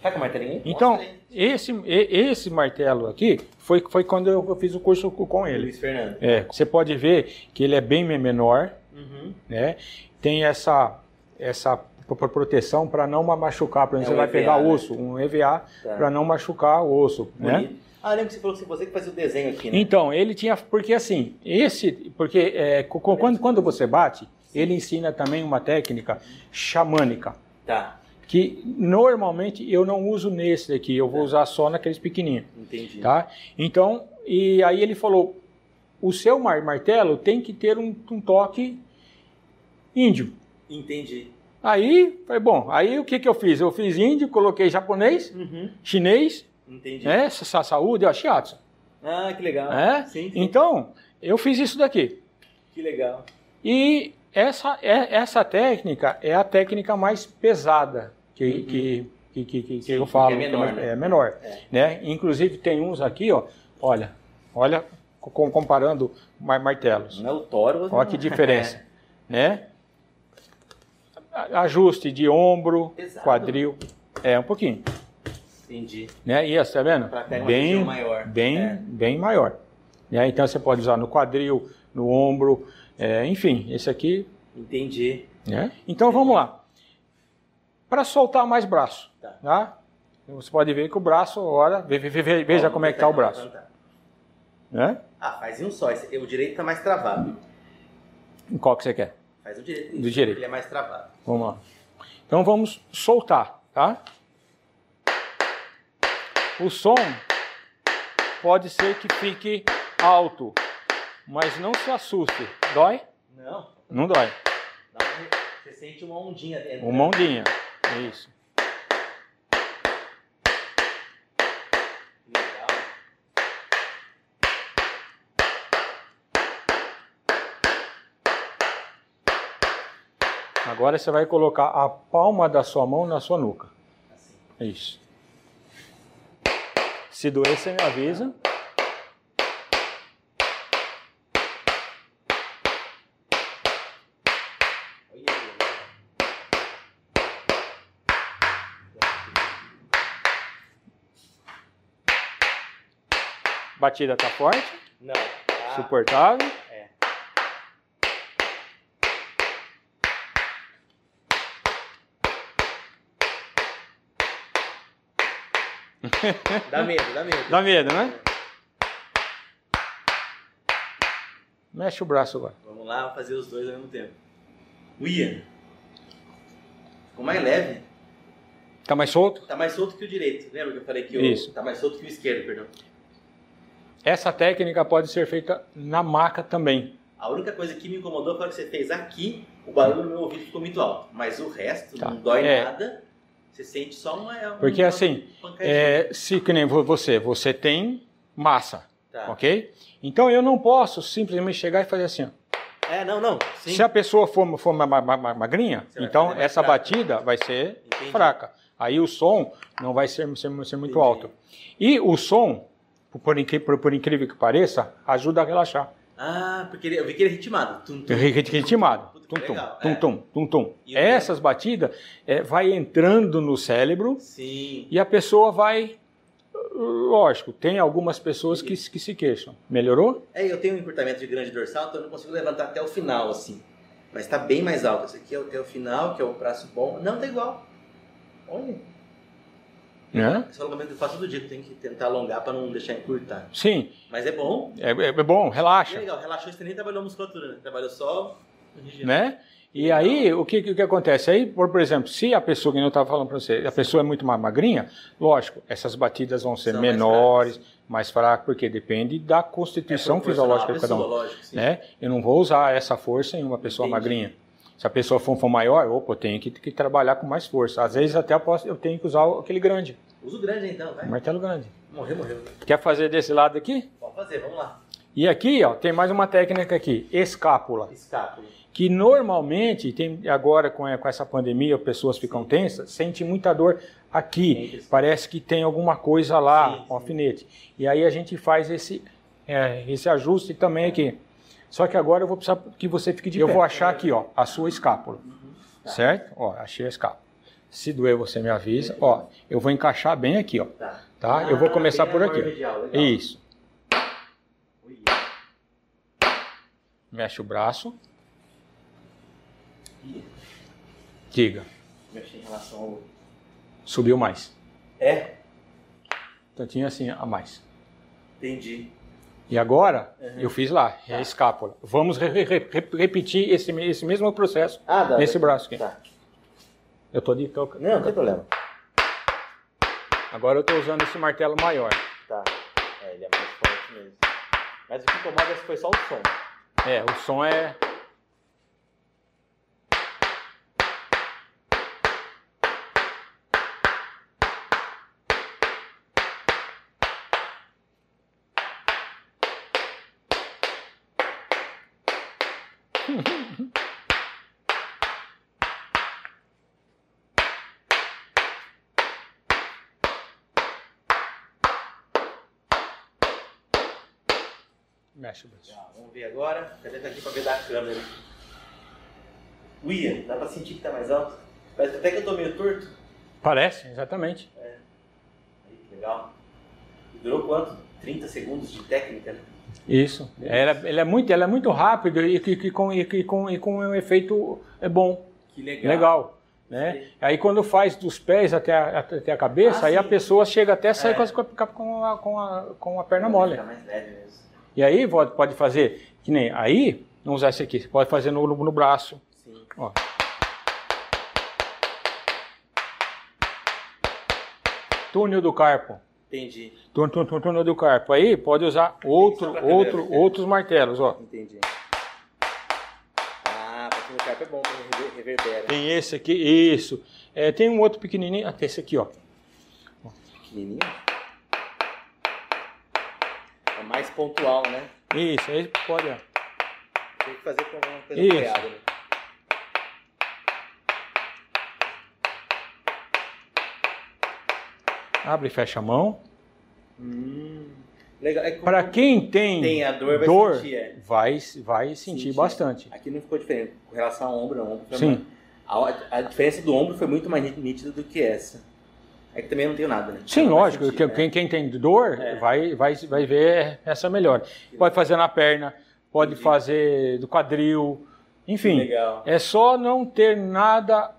A: Com o martelinho?
B: Então, esse, esse martelo aqui foi, foi quando eu fiz o curso com ele.
A: Luiz Fernando.
B: É, você pode ver que ele é bem menor, uhum. né? Tem essa, essa proteção para não machucar. Por exemplo, é um você vai EVA, pegar né? osso, um EVA, tá. para não machucar o osso, né? Bonito. né?
A: Ah, lembro que você falou que você que fazia o desenho aqui, né?
B: Então, ele tinha... Porque assim, esse... Porque é, quando, quando você bate, ele ensina também uma técnica xamânica.
A: Tá
B: que normalmente eu não uso nesse aqui, eu vou é. usar só naqueles pequenininhos.
A: Entendi.
B: Tá? Então, e aí ele falou, o seu martelo tem que ter um, um toque índio.
A: Entendi.
B: Aí, foi bom. Aí o que, que eu fiz? Eu fiz índio, coloquei japonês,
A: uhum.
B: chinês,
A: Entendi.
B: Né, saúde, ó, shiatsu.
A: Ah, que legal.
B: É? Sim, sim. Então, eu fiz isso daqui.
A: Que legal.
B: E essa, é, essa técnica é a técnica mais pesada que, uhum. que, que, que, que Sim, eu falo.
A: É menor. É,
B: né? é menor é. Né? Inclusive tem uns aqui, ó, olha, olha, comparando martelos.
A: Não é o toro.
B: Olha que diferença, né? Ajuste de ombro, Pesado. quadril, é um pouquinho.
A: Entendi.
B: Né? E essa, tá vendo?
A: bem maior.
B: Bem, é. bem maior. Né? Então você pode usar no quadril, no ombro, é, enfim, esse aqui.
A: Entendi.
B: Né? Então vamos lá para soltar mais braço. Tá. tá. Você pode ver que o braço, olha, veja como é que está o braço. Né?
A: Ah, faz um só. o direito está mais travado.
B: Qual que você quer?
A: Faz o direito.
B: Do direito.
A: Ele é mais travado.
B: Vamos lá. Então vamos soltar, tá? O som pode ser que fique alto, mas não se assuste. Dói?
A: Não.
B: Não dói.
A: Você sente uma ondinha dentro.
B: Uma ondinha. É isso.
A: Legal.
B: Agora você vai colocar a palma da sua mão na sua nuca. Isso. Se doer, você me avisa. Batida tá forte?
A: Não. Tá...
B: Suportável?
A: É. dá medo, dá medo.
B: Dá medo, né? Mexe o braço agora.
A: Vamos lá fazer os dois ao mesmo tempo. Uia. Ficou mais leve.
B: Tá mais solto?
A: Tá mais solto que o direito. Lembra que eu falei que o...
B: Isso.
A: Tá mais solto que o esquerdo, perdão.
B: Essa técnica pode ser feita na maca também.
A: A única coisa que me incomodou foi que você fez aqui, o barulho no meu ouvido ficou muito alto. Mas o resto tá. não dói é. nada. Você sente só uma. uma
B: Porque assim, é, se que nem você, você tem massa, tá. ok? Então eu não posso simplesmente chegar e fazer assim. Ó.
A: É, não, não.
B: Sim. Se a pessoa for, for ma, ma, ma, magrinha, você então essa fraca. batida vai ser Entendi. fraca. Aí o som não vai ser, ser, ser muito Entendi. alto. E o som, por, por, por, incrível que pareça, ajuda a relaxar.
A: Ah, porque eu vi que ele é ritmado.
B: Tum, tum, ritmado. Tum, tum, tum, é. tum, tum, tum. Essas batidas é, vai entrando no cérebro
A: Sim.
B: e a pessoa vai. Lógico, tem algumas pessoas que, que se queixam. Melhorou?
A: É, eu tenho um encurtamento de grande dorsal, então eu não consigo levantar até o final, assim. Mas está bem mais alto. Esse aqui é até o final, que é o braço bom. Não, tá igual. Olha.
B: É?
A: Esse alongamento eu faço todo dia, tem que tentar alongar para não deixar encurtar.
B: Sim.
A: Mas é bom.
B: É, é, é bom, relaxa.
A: É legal, relaxou, você nem trabalhou musculatura, né? Trabalhou só
B: né? E aí, o que, o que acontece? Aí, por, por exemplo, se a pessoa, que eu estava falando para você, a pessoa é muito mais magrinha, lógico, essas batidas vão ser São menores, mais fracas, porque depende da constituição é fisiológica de cada um. Lógico, né? Eu não vou usar essa força em uma pessoa Entendi. magrinha. Se a pessoa for, for maior, opa, eu tenho que, que, trabalhar com mais força. Às vezes até eu, posso, eu tenho que usar aquele grande.
A: Usa o grande então, vai.
B: Martelo grande.
A: Morreu, morreu.
B: Quer fazer desse lado aqui?
A: Pode fazer, vamos lá.
B: E aqui, ó, tem mais uma técnica aqui, escápula.
A: Escápula
B: que normalmente, tem, agora com, com essa pandemia, pessoas ficam tensas, sente muita dor aqui, parece que tem alguma coisa lá, sim, um alfinete. E aí a gente faz esse, é, esse ajuste também aqui. Só que agora eu vou precisar que você fique de eu pé. Eu vou achar aqui, ó, a sua escápula. Uhum. Tá. Certo? Ó, achei a escápula. Se doer, você me avisa. Ó, eu vou encaixar bem aqui, ó. Tá? tá? Ah, eu vou começar por aqui. Isso. Mexe o braço. Diga.
A: Mexer em relação ao.
B: Subiu mais.
A: É?
B: Tantinho assim a mais.
A: Entendi.
B: E agora, uhum. eu fiz lá, é a tá. escápula. Vamos re re repetir esse, esse mesmo processo ah, dá, nesse dá. braço aqui. Tá. Eu tô de toca.
A: Não, não tem problema.
B: Agora eu tô usando esse martelo maior.
A: Tá. É, ele é mais forte mesmo. Mas o que incomoda foi só o som.
B: É, o som é Mexe braço.
A: vamos ver agora. Cadê tá aqui para ver da câmera? Uia, dá para sentir que tá mais alto? Parece até que eu tô meio torto.
B: Parece, exatamente.
A: É. Aí, legal. E durou quanto? 30 segundos de técnica, né?
B: Isso. Ela, ele é muito, ela é muito rápido e, e, e, com, e, com, e com um efeito é bom.
A: Que legal.
B: Legal. Né? Aí quando faz dos pés até a, até a cabeça, ah, aí sim. a pessoa chega até sair é. com, a, com, a, com, a, com a perna mole. E aí pode fazer, que nem aí, vamos usar esse aqui, você pode fazer no, no, no braço.
A: Sim.
B: Ó. Túnel do carpo.
A: Entendi.
B: Túnel do carpo. Aí pode usar outro, outro, outros martelos, ó.
A: Entendi. Ah, do carpo é bom, reverbera.
B: Tem esse aqui, isso. É, tem um outro pequenininho, até esse aqui, ó.
A: Pequenininho? mais pontual, né?
B: Isso, aí pode, ó.
A: Tem que fazer com uma coisa Isso. Apoiada, né?
B: Abre e fecha a mão.
A: Hum, legal. É
B: Para quem tem,
A: tem a dor, vai
B: dor,
A: sentir. É.
B: vai, vai sentir,
A: Sentir.
B: bastante.
A: Aqui não ficou diferente. Com relação ao ombro, não. Ombro foi
B: Sim.
A: mais- A, a diferença do ombro foi muito mais nítida do que essa. É que também não tenho nada, né?
B: Sim,
A: Não
B: lógico.
A: sentir, né?
B: quem, quem tem dor
A: É.
B: vai, vai, vai ver essa melhor. Pode fazer na perna, pode
A: Entendi.
B: fazer do quadril, enfim.
A: Legal.
B: É só não ter nada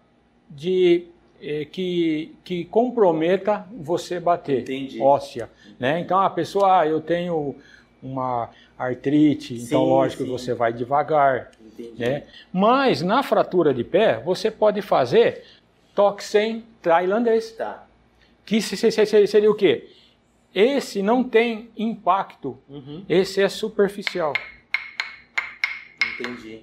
B: de eh, que, que comprometa você bater
A: Entendi.
B: óssea, né? Então a pessoa, ah, eu tenho uma artrite, então
A: Sim,
B: lógico
A: sim.
B: você vai devagar,
A: Entendi.
B: né? Mas na fratura de pé você pode fazer toque sem tailandês,
A: Tá.
B: que se- se- se- seria o quê? Esse não tem impacto,
A: Uhum.
B: esse é superficial.
A: Entendi.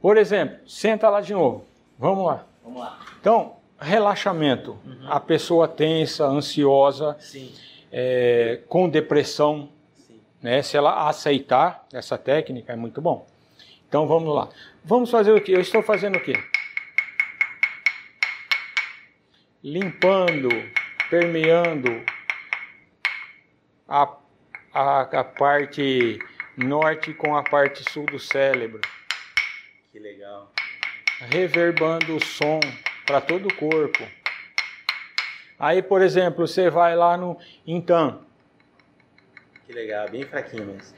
B: Por exemplo, senta lá de novo. Vamos lá.
A: Vamos lá.
B: Então, relaxamento. A pessoa tensa, ansiosa, é, com depressão, né? Se ela aceitar essa técnica, é muito bom. Então vamos lá. Vamos fazer o que? Eu estou fazendo o quê? Limpando, permeando a, a, a parte norte com a parte sul do cérebro.
A: Que legal.
B: reverbando o som para todo o corpo. Aí, por exemplo, você vai lá no Intan,
A: Que legal. Bem fraquinho mesmo.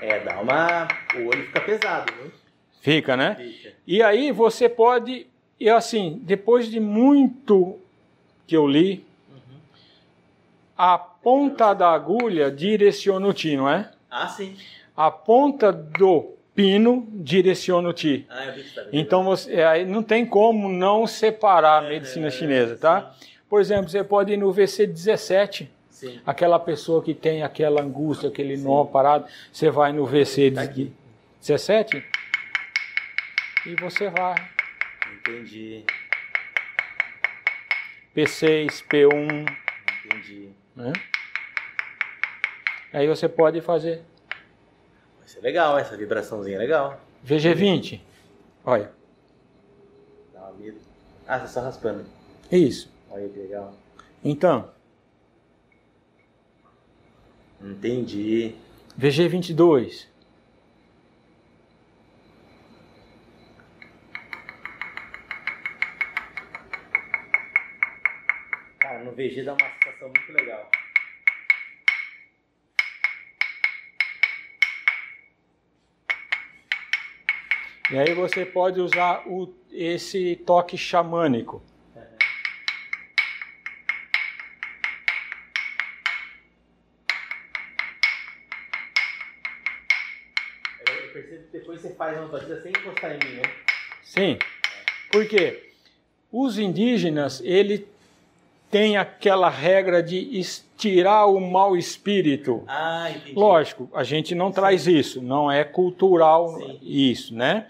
A: É, dá uma. O olho fica pesado, viu?
B: fica, né?
A: Fica.
B: E aí você pode, e assim, depois de muito que eu li, a ponta da agulha direciona o ti, não é?
A: Ah, sim.
B: A ponta do pino direciona o ti.
A: Ah, eu vi que tá vendo.
B: Então você, aí não tem como não separar a medicina
A: É,
B: chinesa, tá? Por exemplo, você pode ir no VC 17.
A: Sim.
B: aquela pessoa que tem aquela angústia, aquele nó parado, você vai no VC
A: Tá
B: de
A: aqui.
B: 17 e você vai.
A: Entendi.
B: P6, P1,
A: Entendi.
B: né? Aí você pode fazer
A: Vai ser legal, essa vibraçãozinha é legal.
B: VG20. Olha,
A: Dá uma medo. Ah, você só raspando.
B: isso.
A: Olha que legal.
B: Então,
A: Entendi.
B: VG22.
A: Cara, no VG dá uma sensação muito legal.
B: E aí você pode usar o, esse toque xamânico.
A: Eu eu percebo que depois você faz uma batida sem encostar em mim, né?
B: Sim. Por quê? Os indígenas, ele tem aquela regra de estirar o mau espírito.
A: Ah, entendi.
B: Lógico, a gente não traz isso, não é cultural
A: Sim.
B: isso, né?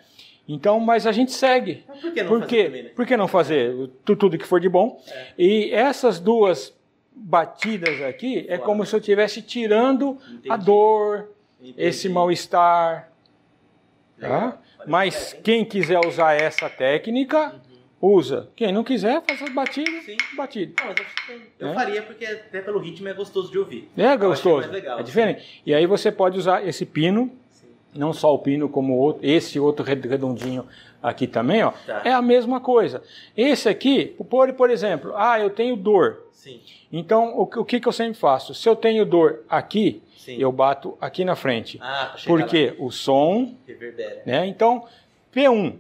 B: Então, mas a gente segue.
A: Mas por que não
B: Por
A: fazer também, né?
B: Por que não fazer Tu- tudo que for de bom?
A: É.
B: E essas duas batidas aqui é
A: Claro.
B: como se eu estivesse tirando a
A: Entendi.
B: dor,
A: Entendi.
B: esse mal-estar. Tá? Mas
A: hein?
B: quem quiser usar essa técnica, usa. Quem não quiser, faz as batidas,
A: Sim.
B: batida.
A: Não, eu, eu
B: É?
A: faria porque até pelo ritmo é gostoso de ouvir.
B: É
A: achei
B: gostoso,
A: mais legal,
B: é diferente. E aí você pode usar esse pino,
A: Sim.
B: não só o pino, como outro, esse outro red- redondinho aqui também, ó.
A: Tá.
B: É a mesma coisa. Esse aqui, por, por exemplo, ah, eu tenho dor.
A: Sim.
B: Então, o, que- o que, que eu sempre faço? Se eu tenho dor aqui,
A: Sim.
B: eu bato aqui na frente.
A: Ah,
B: Porque o som,
A: lá. Reverbera.
B: né? Então, P1,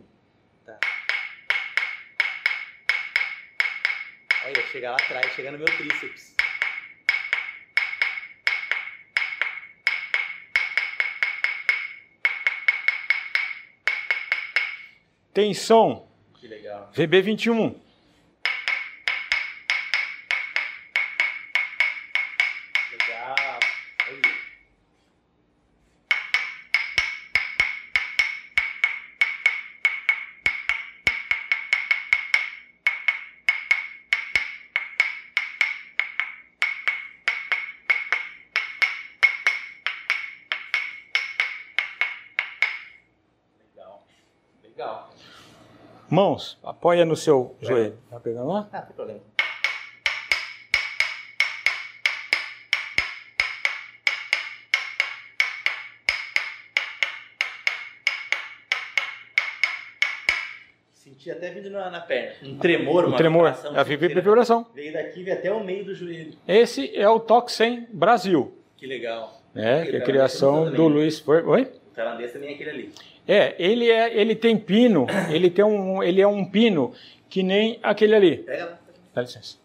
A: Olha, chegar lá atrás, chegar no meu tríceps.
B: tem som,
A: Que legal.
B: VB21. Mãos, apoia no seu é. joelho. Tá pegando lá?
A: Ah, não tem problema. Senti até vindo na, na perna. Um tremor, uma
B: um tremor. vibração. A vibração.
A: Veio daqui veio até o meio do joelho.
B: Esse é o Toxem Brasil.
A: Que legal.
B: É, que é a criação do Luiz. Oi?
A: O tailandês também é aquele ali.
B: É, ele, é, ele tem pino, ele, tem um, ele é um pino que nem aquele ali.
A: Pega lá.
B: Dá licença.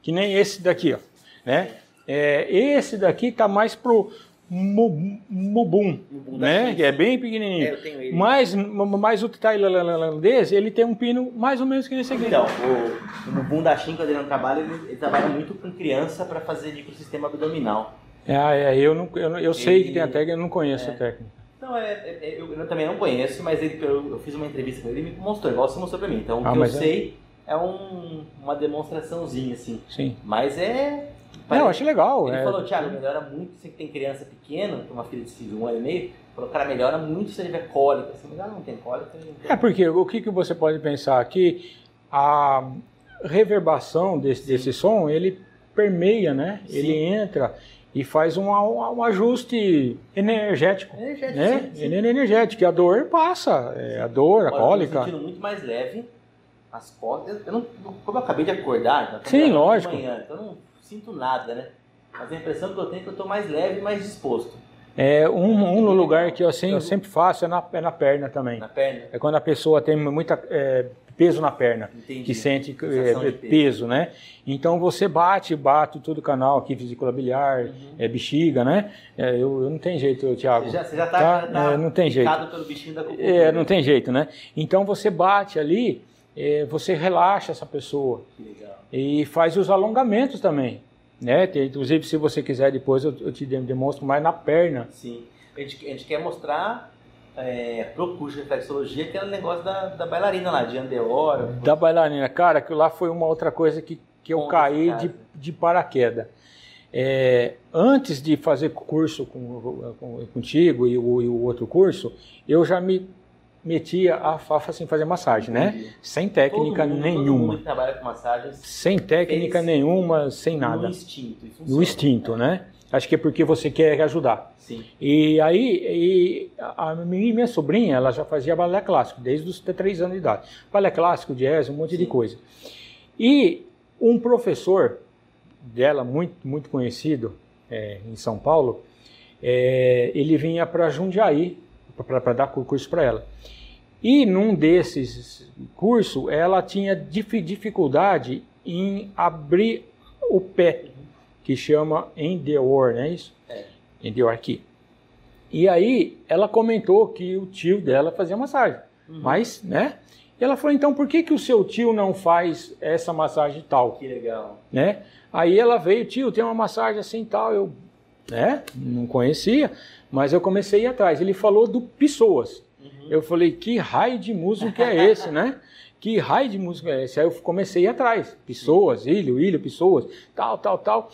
B: Que nem esse daqui, ó. Né? É, esse daqui tá mais pro Mubum, né? Que é bem pequenininho. É, eu tenho ele. Mas, mas o tailandês, ele tem um pino mais ou menos que nesse aqui.
A: Então, o, o Mubum da Shin, quando ele não trabalha, ele, ele trabalha muito com criança para fazer de sistema abdominal.
B: É, é eu, não, eu, eu sei que tem a técnica, eu não conheço é. a técnica.
A: Não, é, é, é eu, eu, também não conheço, mas ele, eu, eu, fiz uma entrevista com ele e me mostrou, igual você mostrou pra mim. Então, o ah, que eu é- sei é um, uma demonstraçãozinha, assim.
B: Sim.
A: Mas é
B: não, eu acho legal.
A: Ele é... falou, Thiago, melhora muito, você que tem criança pequena, uma filha de um ano e meio, falou, cara, melhora muito se ele tiver cólica. Assim, mas não tem cólica. Não tem...
B: É porque o que, que você pode pensar aqui, a reverbação desse, desse som, ele permeia, né? Sim. Ele entra e faz um, um ajuste energético. Energético, né? sim, sim. Energético. E a dor passa. É, a dor, a Olha, cólica. Eu
A: tô sentindo muito mais leve as costas. Eu não, como eu acabei de acordar,
B: sim, lógico.
A: Manhã, então eu não sinto nada, né? Mas a impressão que eu tenho é que eu estou mais leve e mais disposto.
B: É, um, um lugar que eu, assim, eu sempre faço é na, é na perna também.
A: Na perna?
B: É quando a pessoa tem muita é, peso na perna, Entendi. que sente é, peso. peso. né? Então você bate, bate todo o canal aqui, vesícula biliar, uhum. é, bexiga, né? É, eu, eu, não tem jeito, Thiago.
A: Você já, você já tá, tá,
B: tá não tem jeito.
A: pelo bichinho da
B: É, não tem jeito, né? Então você bate ali, é, você relaxa essa pessoa. E faz os alongamentos também. Né? Tem, inclusive, se você quiser, depois eu, eu te demonstro mais na perna.
A: Sim. A gente, a gente quer mostrar é, pro curso de reflexologia aquele negócio da, da bailarina lá, de Andeor.
B: Da bailarina. Cara, aquilo lá foi uma outra coisa que, que eu caí de, de paraquedas. É, antes de fazer curso com, com, contigo e o, e o outro curso, eu já me metia a Fafa assim fazer massagem, né? Entendi. Sem técnica
A: mundo,
B: nenhuma.
A: Trabalha com massagens.
B: Sem técnica nenhuma, sem nada. No
A: instinto.
B: No instinto, né? Acho que é porque você quer ajudar.
A: Sim.
B: E aí, e a minha, minha sobrinha, ela já fazia balé clássico, desde os três anos de idade. Balé clássico, jazz, um monte Sim. de coisa. E um professor dela, muito, muito conhecido é, em São Paulo, é, ele vinha para Jundiaí para dar curso para ela. E num desses cursos, ela tinha dificuldade em abrir o pé, que chama endeor, não é isso?
A: É.
B: Endeor aqui. E aí ela comentou que o tio dela fazia massagem, uhum. mas, né? E ela falou, então por que, que o seu tio não faz essa massagem tal?
A: Que legal.
B: Né? Aí ela veio, tio, tem uma massagem assim tal, eu, né? Não conhecia, mas eu comecei a ir atrás. Ele falou do Pessoas. Uhum. Eu falei, que raio de músico que é esse, né? Que raio de música é esse? Aí eu comecei a ir atrás. Pessoas, Ilho, Ilho, Pessoas, tal, tal, tal.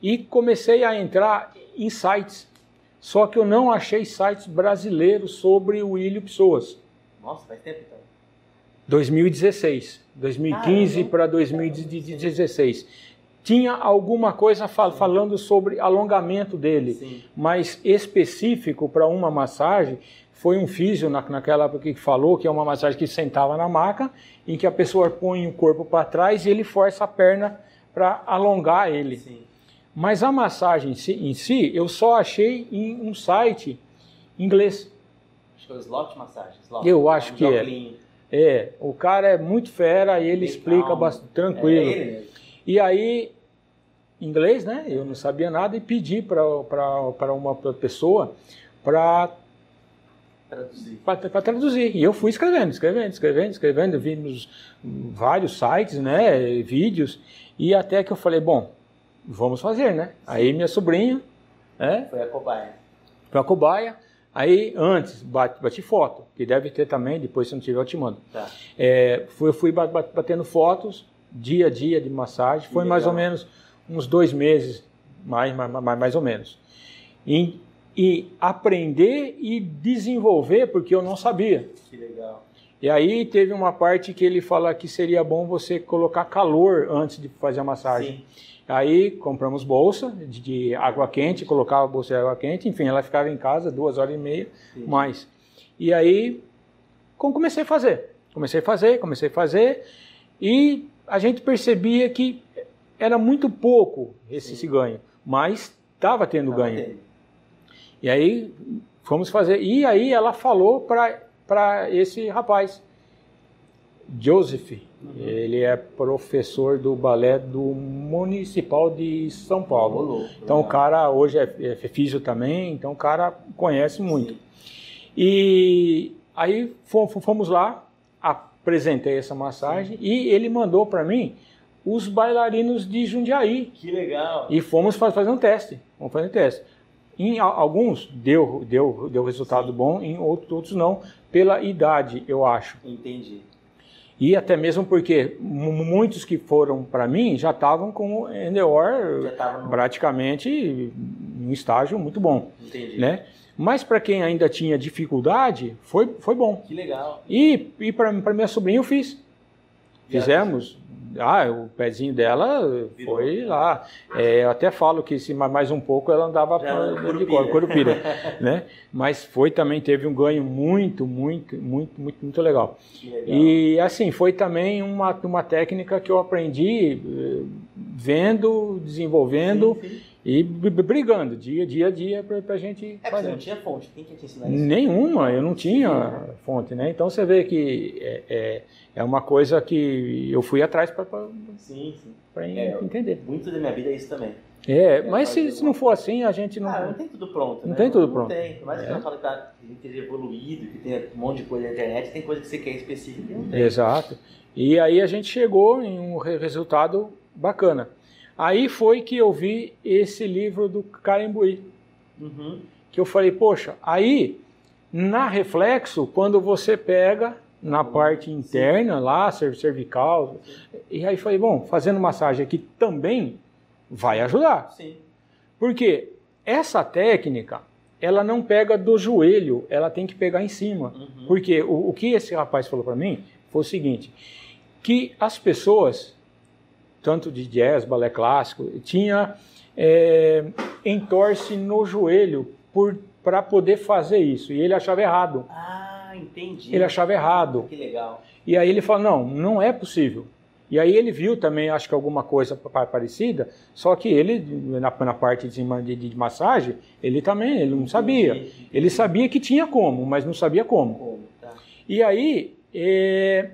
B: E comecei a entrar em sites. Só que eu não achei sites brasileiros sobre o Ilho Pessoas.
A: Nossa, faz tempo então.
B: 2016. 2015 para 2016 tinha alguma coisa fal falando sobre alongamento dele,
A: Sim.
B: mas específico para uma massagem foi um físio na, naquela época que falou que é uma massagem que sentava na maca, em que a pessoa põe o corpo para trás e ele força a perna para alongar ele.
A: Sim.
B: Mas a massagem em si, em si, eu só achei em um site inglês.
A: Acho que é o Slot Massagem. Slot.
B: Eu acho um que é. É, o cara é muito fera e ele explica bastante tranquilo. É ele. E aí inglês, né? Eu não sabia nada e pedi para uma pessoa para
A: traduzir.
B: Para traduzir. E eu fui escrevendo, escrevendo, escrevendo, escrevendo, vi nos vários sites, né, vídeos, e até que eu falei, bom, vamos fazer, né? Aí minha sobrinha, né?
A: Foi a cobaia.
B: Foi a cobaia. Aí, antes, bati, bati foto, que deve ter também, depois se não tiver eu te mando.
A: Tá.
B: É, fui, fui batendo fotos, dia a dia de massagem, foi mais ou menos uns dois meses, mais, mais, mais ou menos. E, e aprender e desenvolver, porque eu não sabia.
A: Que legal.
B: E aí teve uma parte que ele fala que seria bom você colocar calor antes de fazer a massagem. Sim. Aí compramos bolsa de, de, água quente, colocava a bolsa de água quente, enfim, ela ficava em casa duas horas e meia Sim. mais. E aí comecei a fazer, comecei a fazer, comecei a fazer e a gente percebia que era muito pouco esse, esse ganho, mas estava tendo tava ganho. Tendo. E aí fomos fazer. E aí ela falou para esse rapaz, Joseph. Uhum. Ele é professor do balé do Municipal de São Paulo. Oh, então o cara hoje é, é físio também, então o cara conhece muito. Sim. E aí fomos lá, apresentei essa massagem Sim. e ele mandou para mim os bailarinos de Jundiaí.
A: Que legal!
B: E fomos fazer um teste. Vamos fazer um teste. Em alguns deu, deu, deu resultado Sim. bom, em outros, outros não, pela idade, eu acho.
A: Entendi.
B: E até mesmo porque muitos que foram para mim já estavam com o Endeor no... praticamente em um estágio muito bom. Entendi. Né? Mas para quem ainda tinha dificuldade, foi, foi bom.
A: Que legal.
B: E, e para minha sobrinha eu fiz. Fizemos. Ah, o pezinho dela Virou. foi lá. É, eu até falo que se mais um pouco ela andava de corupira, né? Mas foi também teve um ganho muito, muito, muito, muito, muito legal. legal. E assim foi também uma, uma técnica que eu aprendi eh, vendo, desenvolvendo. Sim, sim e brigando dia, dia a dia para a gente
A: é, fazer. Você não tinha fonte, quem que te ensinar isso?
B: Nenhuma, eu não tinha fonte, né? Então você vê que é, é, é uma coisa que eu fui atrás para é, entender.
A: Muito da minha vida é isso também.
B: É, mas se, se não for assim, a gente não.
A: Ah, não tem tudo pronto.
B: Não
A: né?
B: tem tudo não, pronto.
A: Não tem. Por mais que é. eu fale que tá, esteja evoluído, que tenha um monte de coisa na internet, tem coisa que você quer específica e não tem.
B: Exato. E aí a gente chegou em um resultado bacana. Aí foi que eu vi esse livro do Carimbuí. Uhum. Que eu falei, poxa, aí na reflexo, quando você pega na parte interna lá, cervical, Sim. e aí falei, bom, fazendo massagem aqui também vai ajudar. Sim. Porque essa técnica, ela não pega do joelho, ela tem que pegar em cima. Uhum. Porque o, o que esse rapaz falou para mim foi o seguinte, que as pessoas tanto de jazz, balé clássico, tinha é, entorse no joelho para poder fazer isso. E ele achava errado.
A: Ah, entendi.
B: Ele achava errado.
A: Que legal.
B: E aí ele falou, não, não é possível. E aí ele viu também, acho que alguma coisa parecida, só que ele, na, na parte de, de, de, massagem, ele também, ele não sabia. Ele sabia que tinha como, mas não sabia como. como tá. E aí, é,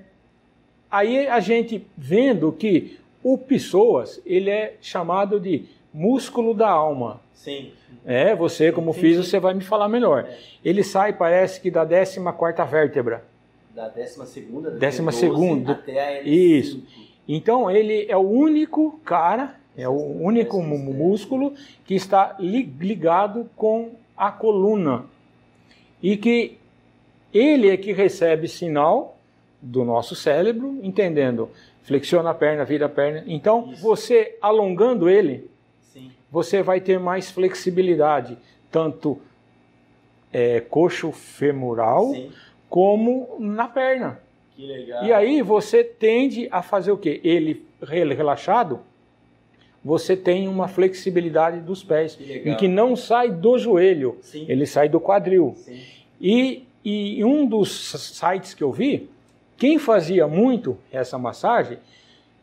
B: aí a gente vendo que o pessoas, ele é chamado de músculo da alma.
A: Sim.
B: É, você como sim. você vai me falar melhor. É. Ele sai, parece que da 14 quarta vértebra.
A: Da 12 segunda,
B: décima segunda
A: até a L5.
B: Isso. Então ele é o único cara, é o único músculo que está ligado com a coluna. E que ele é que recebe sinal do nosso cérebro, entendendo flexiona a perna, vira a perna. Então, Isso. você alongando ele, Sim. você vai ter mais flexibilidade, tanto é, coxo femoral Sim. como na perna.
A: Que legal.
B: E aí você tende a fazer o quê? Ele relaxado, você tem uma flexibilidade dos pés, que em que não sai do joelho, Sim. ele sai do quadril. E, e um dos sites que eu vi, quem fazia muito essa massagem?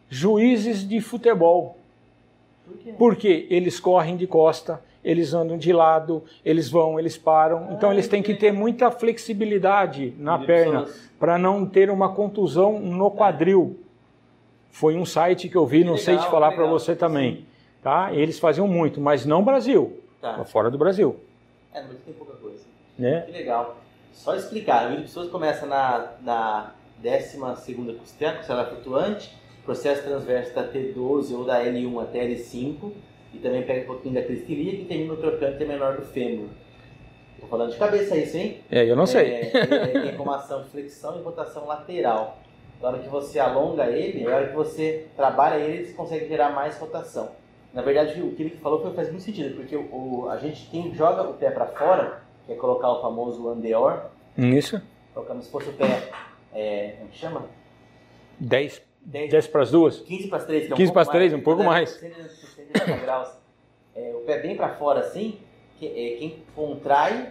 B: Juízes de futebol. Por Porque eles correm de costa, eles andam de lado, eles vão, eles param. Ah, então eles têm que ter muita flexibilidade na perna para não ter uma contusão no quadril. Foi um site que eu vi, não legal, sei te falar para você também. Tá? Eles faziam muito, mas não Brasil. Tá. Fora do Brasil.
A: É, mas tem pouca coisa. Né? Que legal. Só explicar, o pessoas começa na, na décima segunda costela, costela flutuante, processo transverso da T12 ou da L1 até L5, e também pega um pouquinho da cristilia que termina no trocante menor do fêmur. Estou falando de cabeça isso, hein?
B: É, eu não sei.
A: É, tem como ação flexão e rotação lateral. Na hora que você alonga ele, na hora que você trabalha ele, você consegue gerar mais rotação. Na verdade, o que ele falou foi, faz muito sentido, porque o, o a gente tem, joga o pé para fora, que é colocar o famoso andeor.
B: Isso.
A: Colocamos se fosse o pé é, como chama?
B: 10, 10, 10 para as duas?
A: 15 para as 3, que é
B: um 15 para as 3, um pouco mais.
A: 180 graus. É, o pé bem para fora assim, que, é, quem contrai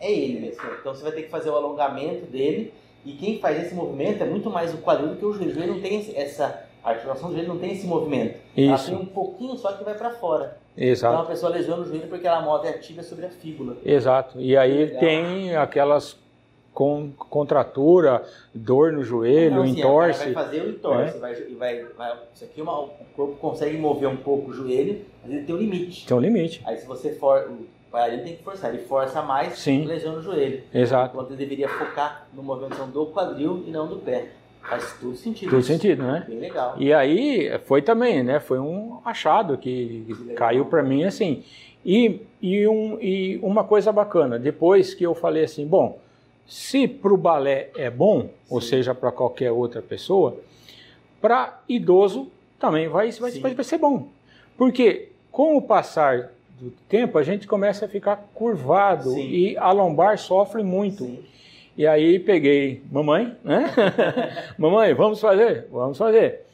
A: é ele mesmo. Então você vai ter que fazer o alongamento dele e quem faz esse movimento é muito mais o quadril do que o joelho. O joelho não tem essa a articulação do joelho não tem esse movimento. Isso. Ela tem um pouquinho só que vai para fora.
B: Exato.
A: Então a pessoa lesiona o joelho porque ela move a tibia sobre a fíbula.
B: Exato. E aí Legal. tem aquelas com contratura, dor no joelho, não, assim, entorce.
A: Vai fazer o entorce, é. vai, vai, vai, isso aqui é uma, o corpo consegue mover um pouco o joelho, mas ele tem um limite.
B: Tem um limite.
A: Aí se você for, o bailarino tem que forçar, ele força mais,
B: Sim.
A: lesiona o joelho.
B: Exato.
A: Enquanto ele deveria focar no movimento do quadril e não do pé. Faz tudo sentido.
B: Tudo sentido, né?
A: Bem legal.
B: E aí foi também, né? Foi um achado que, que caiu para mim assim. E, e, um, e uma coisa bacana, depois que eu falei assim, bom, se para o balé é bom, Sim. ou seja, para qualquer outra pessoa, para idoso também vai, vai, vai, ser bom. Porque com o passar do tempo, a gente começa a ficar curvado Sim. e a lombar sofre muito. Sim. E aí peguei, mamãe, né? mamãe, vamos fazer? Vamos fazer.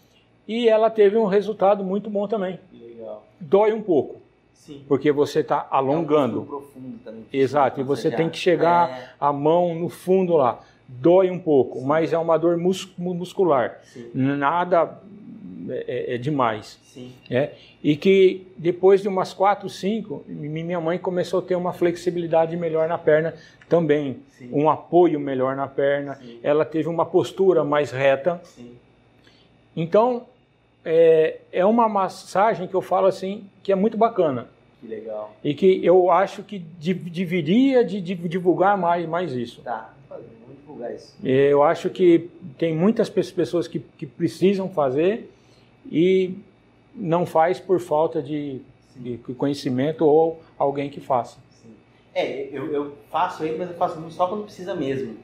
B: E ela teve um resultado muito bom também.
A: Legal.
B: Dói um pouco.
A: Sim.
B: Porque você está alongando. É um
A: profundo também.
B: Exato, e você tem que chegar é. a mão no fundo lá. Dói um pouco, Sim. mas é uma dor mus muscular.
A: Sim.
B: Nada é, é, é, demais.
A: Sim.
B: É? E que depois de umas quatro, cinco, minha mãe começou a ter uma flexibilidade melhor na perna também,
A: Sim.
B: um apoio melhor na perna.
A: Sim.
B: Ela teve uma postura mais reta.
A: Sim.
B: Então é, é uma massagem que eu falo assim que é muito bacana.
A: Que legal.
B: E que eu acho que deveria de, de divulgar mais, mais isso.
A: Tá, vamos divulgar isso.
B: Eu acho que tem muitas pessoas que, que precisam fazer e não faz por falta de, de conhecimento ou alguém que faça.
A: Sim. É, eu, eu faço ele, mas eu faço muito só quando precisa mesmo.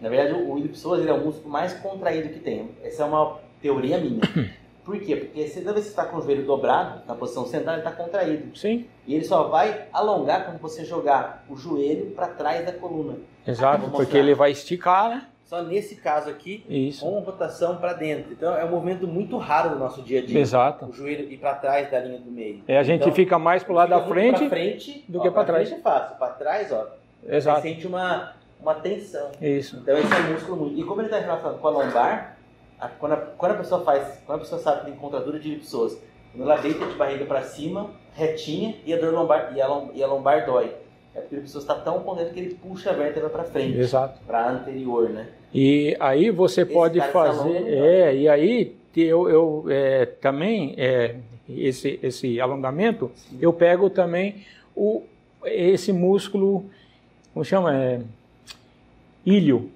A: Na verdade, o ilipsoas ele é o músculo mais contraído que tem. Essa é uma teoria minha. Por quê? Porque se toda vez que você está com o joelho dobrado, na posição central, ele está contraído.
B: Sim.
A: E ele só vai alongar quando você jogar o joelho para trás da coluna.
B: Exato, porque ele vai esticar, né?
A: Só nesse caso aqui,
B: Isso.
A: com rotação para dentro. Então é um movimento muito raro no nosso dia a dia.
B: Exato.
A: O joelho ir para trás da linha do meio.
B: É, a gente
A: então,
B: fica mais pro lado da frente,
A: frente
B: do ó, que para trás.
A: Frente é fácil, para trás, ó.
B: Exato.
A: Você sente uma, uma tensão.
B: Isso.
A: Então esse é um músculo muito. E como ele está relacionado com a lombar, a, quando, a, quando a pessoa faz, quando a pessoa sabe que tem contratura de pessoas, quando ela deita de barriga para cima, retinha e a dor lombar e a, e a lombar dói. É porque a pessoa está tão contente que ele puxa a vértebra para frente.
B: Exato.
A: Para anterior, né?
B: E aí você esse pode fazer, é, e aí eu, eu é, também é, esse esse alongamento, Sim. eu pego também o esse músculo, como chama, é, ilho,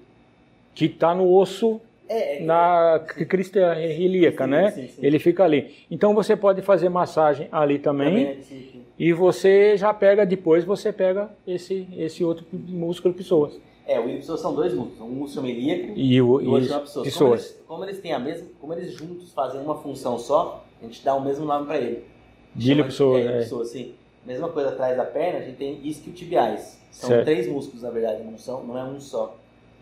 B: que está no osso
A: é, é,
B: na crista ilíaca, né?
A: Sim, sim.
B: Ele fica ali. Então você pode fazer massagem ali também. também sim, e você já pega depois, você pega esse esse outro músculo pessoas.
A: É, o ilho são dois músculos, um músculo ilíaco
B: e o
A: e outro pessoas. pessoas. Como eles, como eles têm a mesma, como eles juntos fazem uma função só, a gente dá o mesmo nome para ele.
B: Ilho pessoa,
A: é, é. pessoa, sim. Mesma coisa atrás da perna, a gente tem isquiotibiais. São certo. três músculos, na verdade, não são, não é um só.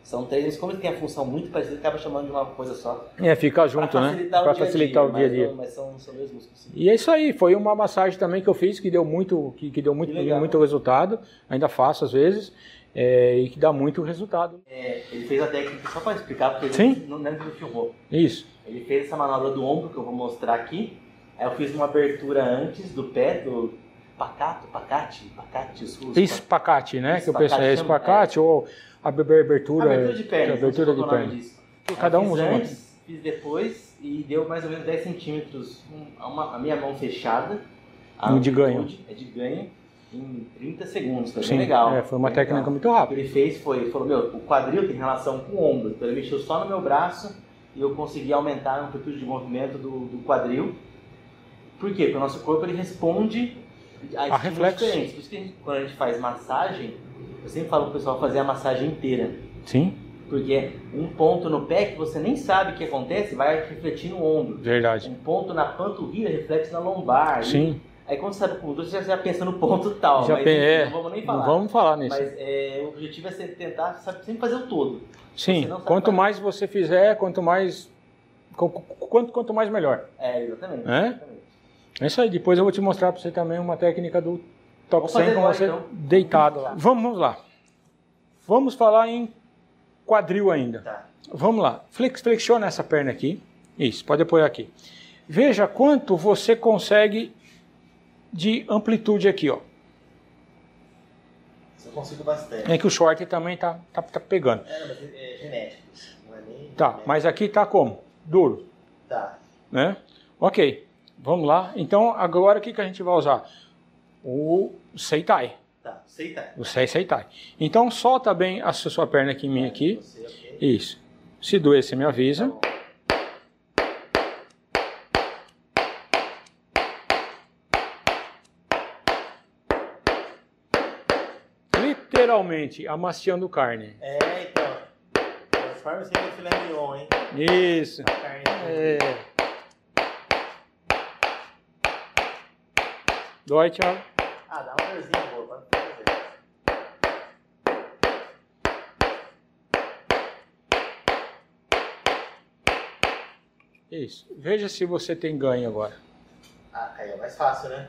A: São três, como ele tem a função muito parecida, acaba chamando de uma coisa só.
B: É, fica junto, né? Para facilitar o dia a dia.
A: Mas, mas são, são dois músculos.
B: E é isso aí, foi uma massagem também que eu fiz que deu muito, que, que deu muito, que muito resultado. Ainda faço às vezes. É, e que dá muito resultado.
A: É, ele fez a técnica só para explicar, porque ele
B: Sim?
A: não lembra que filmou.
B: Isso.
A: Ele fez essa manobra do ombro que eu vou mostrar aqui. Aí eu fiz uma abertura antes do pé, do pacato, pacate, pacate,
B: espacate, né? que eu penso é espacate é. ou abertura,
A: abertura de perna.
B: Abertura de perna. Cada um usa
A: antes, fiz depois e deu mais ou menos 10 centímetros a, a minha mão fechada.
B: A de ganho.
A: É de ganho em 30 segundos, foi Sim, bem legal.
B: É, foi uma técnica legal. muito rápida.
A: O que ele fez foi, ele falou, meu, o quadril tem relação com o ombro, então ele mexeu só no meu braço e eu consegui aumentar a amplitude de movimento do, do quadril. Por quê? Porque o nosso corpo ele responde a, a reflexos diferentes. Por isso que a gente, quando a gente faz massagem, eu sempre falo pro pessoal fazer a massagem inteira.
B: Sim.
A: Porque um ponto no pé que você nem sabe o que acontece vai refletir no ombro.
B: Verdade.
A: Um ponto na panturrilha reflete na lombar.
B: Sim.
A: Aí quando você sabe o ponto, você já pensa no ponto tal.
B: Já
A: mas,
B: é,
A: não vamos nem falar.
B: Não vamos falar nisso.
A: Mas é, o objetivo é tentar sabe, sempre fazer o todo.
B: Sim, quanto fazer... mais você fizer, quanto mais. Quanto, quanto mais melhor.
A: É, exatamente.
B: É?
A: exatamente.
B: É isso aí. Depois eu vou te mostrar para você também uma técnica do top 100 com você então. deitado lá. Vamos, vamos lá. Vamos falar em quadril ainda.
A: Tá.
B: Vamos lá. Flex, flexiona essa perna aqui. Isso, pode apoiar aqui. Veja quanto você consegue de amplitude aqui, ó.
A: Eu consigo bastante.
B: É que o short também tá, tá, tá pegando.
A: É, mas é genético. Não é nem
B: tá, mas aqui tá como? Duro.
A: Tá.
B: Né? Ok. Vamos lá. Então, agora o que, que a gente vai usar? O Seitai.
A: Tá, Seitai.
B: O Sei Seitai. Então, solta bem a sua perna aqui em mim aqui. Você, okay. Isso. Se doer, você me avisa. Tá literalmente amaciando carne.
A: É, então. Transforma isso em filé mignon, hein?
B: Isso. Carne. É. Dói, Thiago?
A: Ah, dá uma dorzinha boa,
B: Isso. Veja se você tem ganho agora.
A: Ah, aí é mais fácil, né?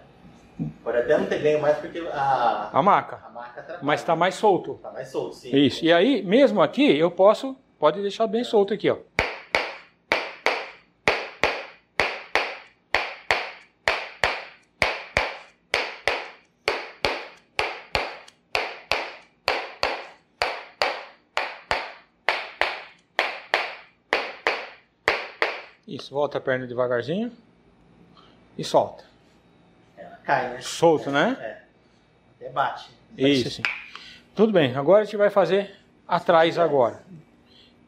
A: Pode até não ter ganho mais porque a,
B: a maca.
A: A maca
B: Mas está mais solto.
A: Está mais solto, sim.
B: Isso. E aí, mesmo aqui, eu posso, pode deixar bem é. solto aqui, ó. Isso, volta a perna devagarzinho e solta
A: cai, né?
B: Solto,
A: é,
B: né?
A: É. Até bate.
B: Isso. Assim. Tudo bem. Agora a gente vai fazer atrás agora.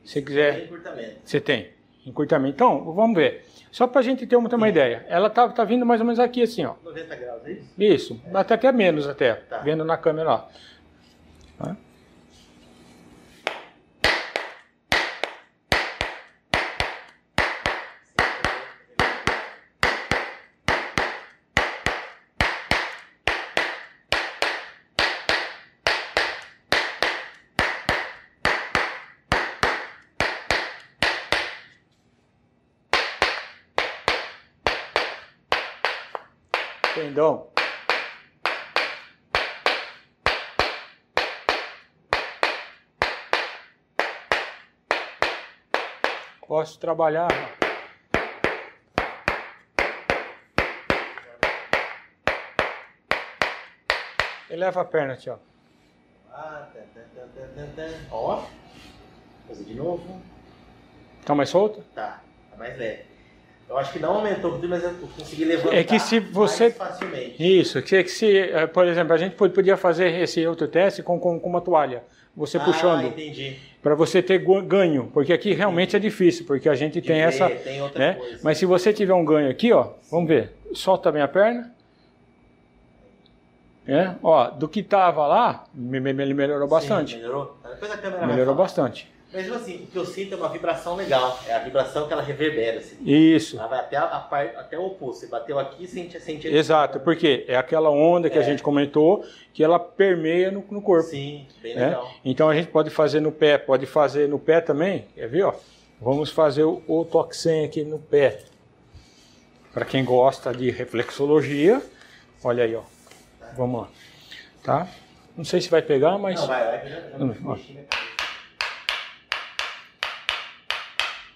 B: Se quiser.
A: Tem encurtamento.
B: Você tem. Encurtamento. Então, vamos ver. Só para a gente ter uma, ter uma ideia. Ela tá, tá vindo mais ou menos aqui, assim, ó.
A: 90 graus, é isso?
B: Isso. É. Até até menos até. Tá. Vendo na câmera lá. Tá? Tendão. Posso trabalhar. Eleva a perna, tio.
A: Ah, tá, tá, tá, Ó. Fazer de novo.
B: Tá mais solto?
A: Tá, tá mais leve. Eu acho que não aumentou, mas eu consegui levantar
B: é que se você,
A: mais facilmente.
B: Isso, que, que se, eh, por exemplo, a gente podia fazer esse outro teste com, com, com uma toalha. Você
A: ah,
B: puxando.
A: entendi.
B: Para você ter ganho, porque aqui realmente é difícil, porque a gente De tem ver, essa.
A: Tem outra
B: né?
A: coisa.
B: Mas se você tiver um ganho aqui, ó, vamos ver. Solta bem a perna. É, ó, do que tava lá, ele melhorou bastante.
A: Sim, melhorou. Depois a câmera
B: melhorou bastante.
A: Mas assim, o que eu sinto é uma vibração legal. É a vibração que ela reverbera. Assim.
B: Isso.
A: Ela vai até, a, a, até o oposto. Você bateu aqui e sente, sente
B: Exato, porque é aquela onda que é. a gente comentou que ela permeia no, no corpo.
A: Sim, bem é? legal.
B: Então a gente pode fazer no pé, pode fazer no pé também. Quer ver? Ó? Vamos fazer o, o toxem aqui no pé. Para quem gosta de reflexologia, olha aí, ó. Vamos lá. Tá? Não sei se vai pegar, mas.
A: Não, vai, vai. Já, já,
B: ombro,
A: ah, é bem legal, é legal na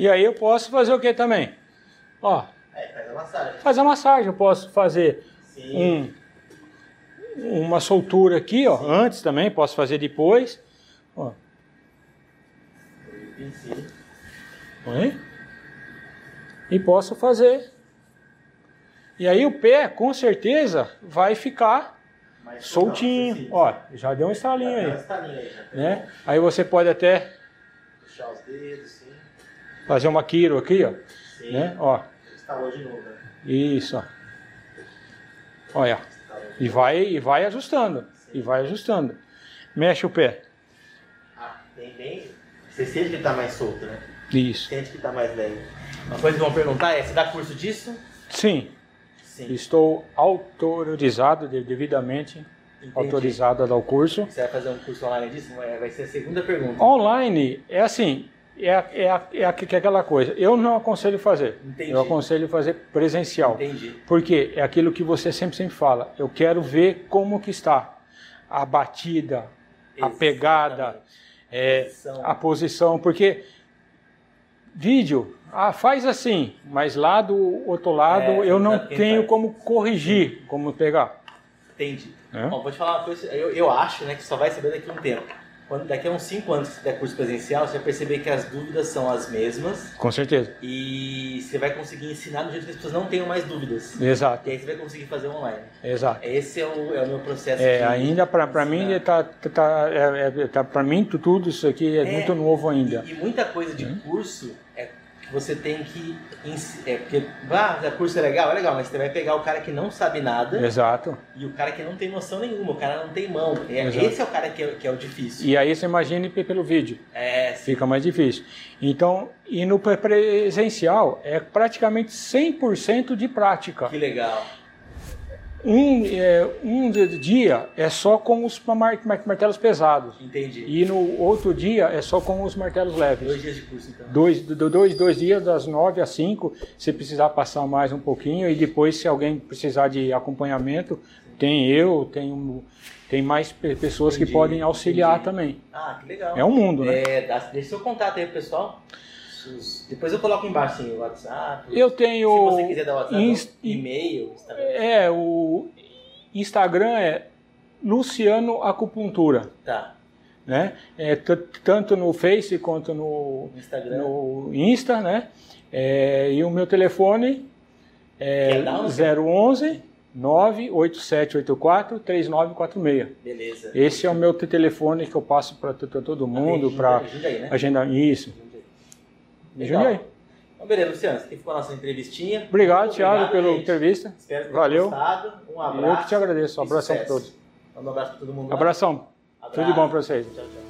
B: E aí eu posso fazer o que também? Ó.
A: É, faz a massagem.
B: Faz a massagem, eu posso fazer um, uma soltura aqui, ó, Sim. antes também, posso fazer depois. Ó. Oi? E posso fazer. E aí o pé, com certeza, vai ficar Mais soltinho. Ó, já deu um estalinho aí. Um estalinho aí né? Aí você pode até
A: puxar os dedos, sim.
B: Fazer uma quiro aqui, ó. Sim. Né? Ó.
A: Instalou de novo, né?
B: Isso, ó. Olha. E vai, e vai ajustando. Sim. E vai ajustando. Mexe o pé.
A: Ah, tem bem. Você sente que está mais solto, né?
B: Isso.
A: Sente que está mais leve. Uma coisa que vão perguntar é: você dá curso disso?
B: Sim. Sim. Estou autorizado, devidamente Entendi. autorizado a dar o curso.
A: Você vai fazer um curso online disso? Vai ser a segunda pergunta.
B: Online é assim, é, é, é, é aquela coisa. Eu não aconselho fazer.
A: Entendi.
B: Eu aconselho fazer presencial.
A: Entendi.
B: Porque é aquilo que você sempre, sempre fala. Eu quero ver como que está a batida, Exatamente. a pegada, é, posição. a posição. Porque vídeo, ah, faz assim, mas lá do outro lado é, eu não tenho como corrigir, como pegar.
A: Entendi. É? Bom, vou te falar uma coisa, eu, eu acho né, que só vai saber daqui a um tempo. Quando, daqui a uns 5 anos que você der curso presencial, você vai perceber que as dúvidas são as mesmas.
B: Com certeza.
A: E você vai conseguir ensinar do jeito que as pessoas não tenham mais dúvidas.
B: Exato.
A: E aí você vai conseguir fazer online.
B: Exato.
A: Esse é o, é o meu processo.
B: É, ainda para mim tá, tá, é, é, tá para mim tudo isso aqui é, é, muito novo ainda.
A: E, e muita coisa de hum? curso é você tem que. É, porque, ah, o curso é legal, é legal, mas você vai pegar o cara que não sabe nada.
B: Exato.
A: E o cara que não tem noção nenhuma, o cara não tem mão. É, esse é o cara que é, que é o difícil.
B: E aí você imagine pelo vídeo.
A: É,
B: sim. Fica mais difícil. Então, e no presencial é praticamente 100% de prática.
A: Que legal.
B: Um, é, um dia é só com os martelos pesados.
A: Entendi.
B: E no outro dia é só com os martelos leves.
A: Dois dias de curso, então.
B: Dois, dois, dois dias, das nove às cinco. Se precisar passar mais um pouquinho. E depois, se alguém precisar de acompanhamento, tem eu, tem, um, tem mais pessoas entendi, que podem auxiliar entendi. também.
A: Ah, que legal.
B: É um mundo, né?
A: É, deixa seu contato aí, pessoal. Depois eu coloco embaixo assim, o WhatsApp.
B: Eu tenho.
A: Se você quiser dar WhatsApp, inst... e-mail, Instagram.
B: É, o Instagram é Luciano Acupuntura.
A: Tá.
B: Né? É, tanto no Face quanto no
A: Instagram.
B: No Insta, né? É, e o meu telefone é 011 98784 3946.
A: Beleza.
B: Esse é o meu telefone que eu passo para todo mundo para
A: agenda, né?
B: agenda isso.
A: Legal. aí. Então, beleza, Luciano, você ficou a nossa entrevistinha.
B: Obrigado, Thiago, pela entrevista.
A: Espero que
B: Valeu.
A: gostado. Um abraço.
B: Eu que te agradeço. Um abração para todos.
A: Um abraço para todo mundo.
B: Abração. Abraço. Tudo de bom para vocês.
A: Tchau, tchau.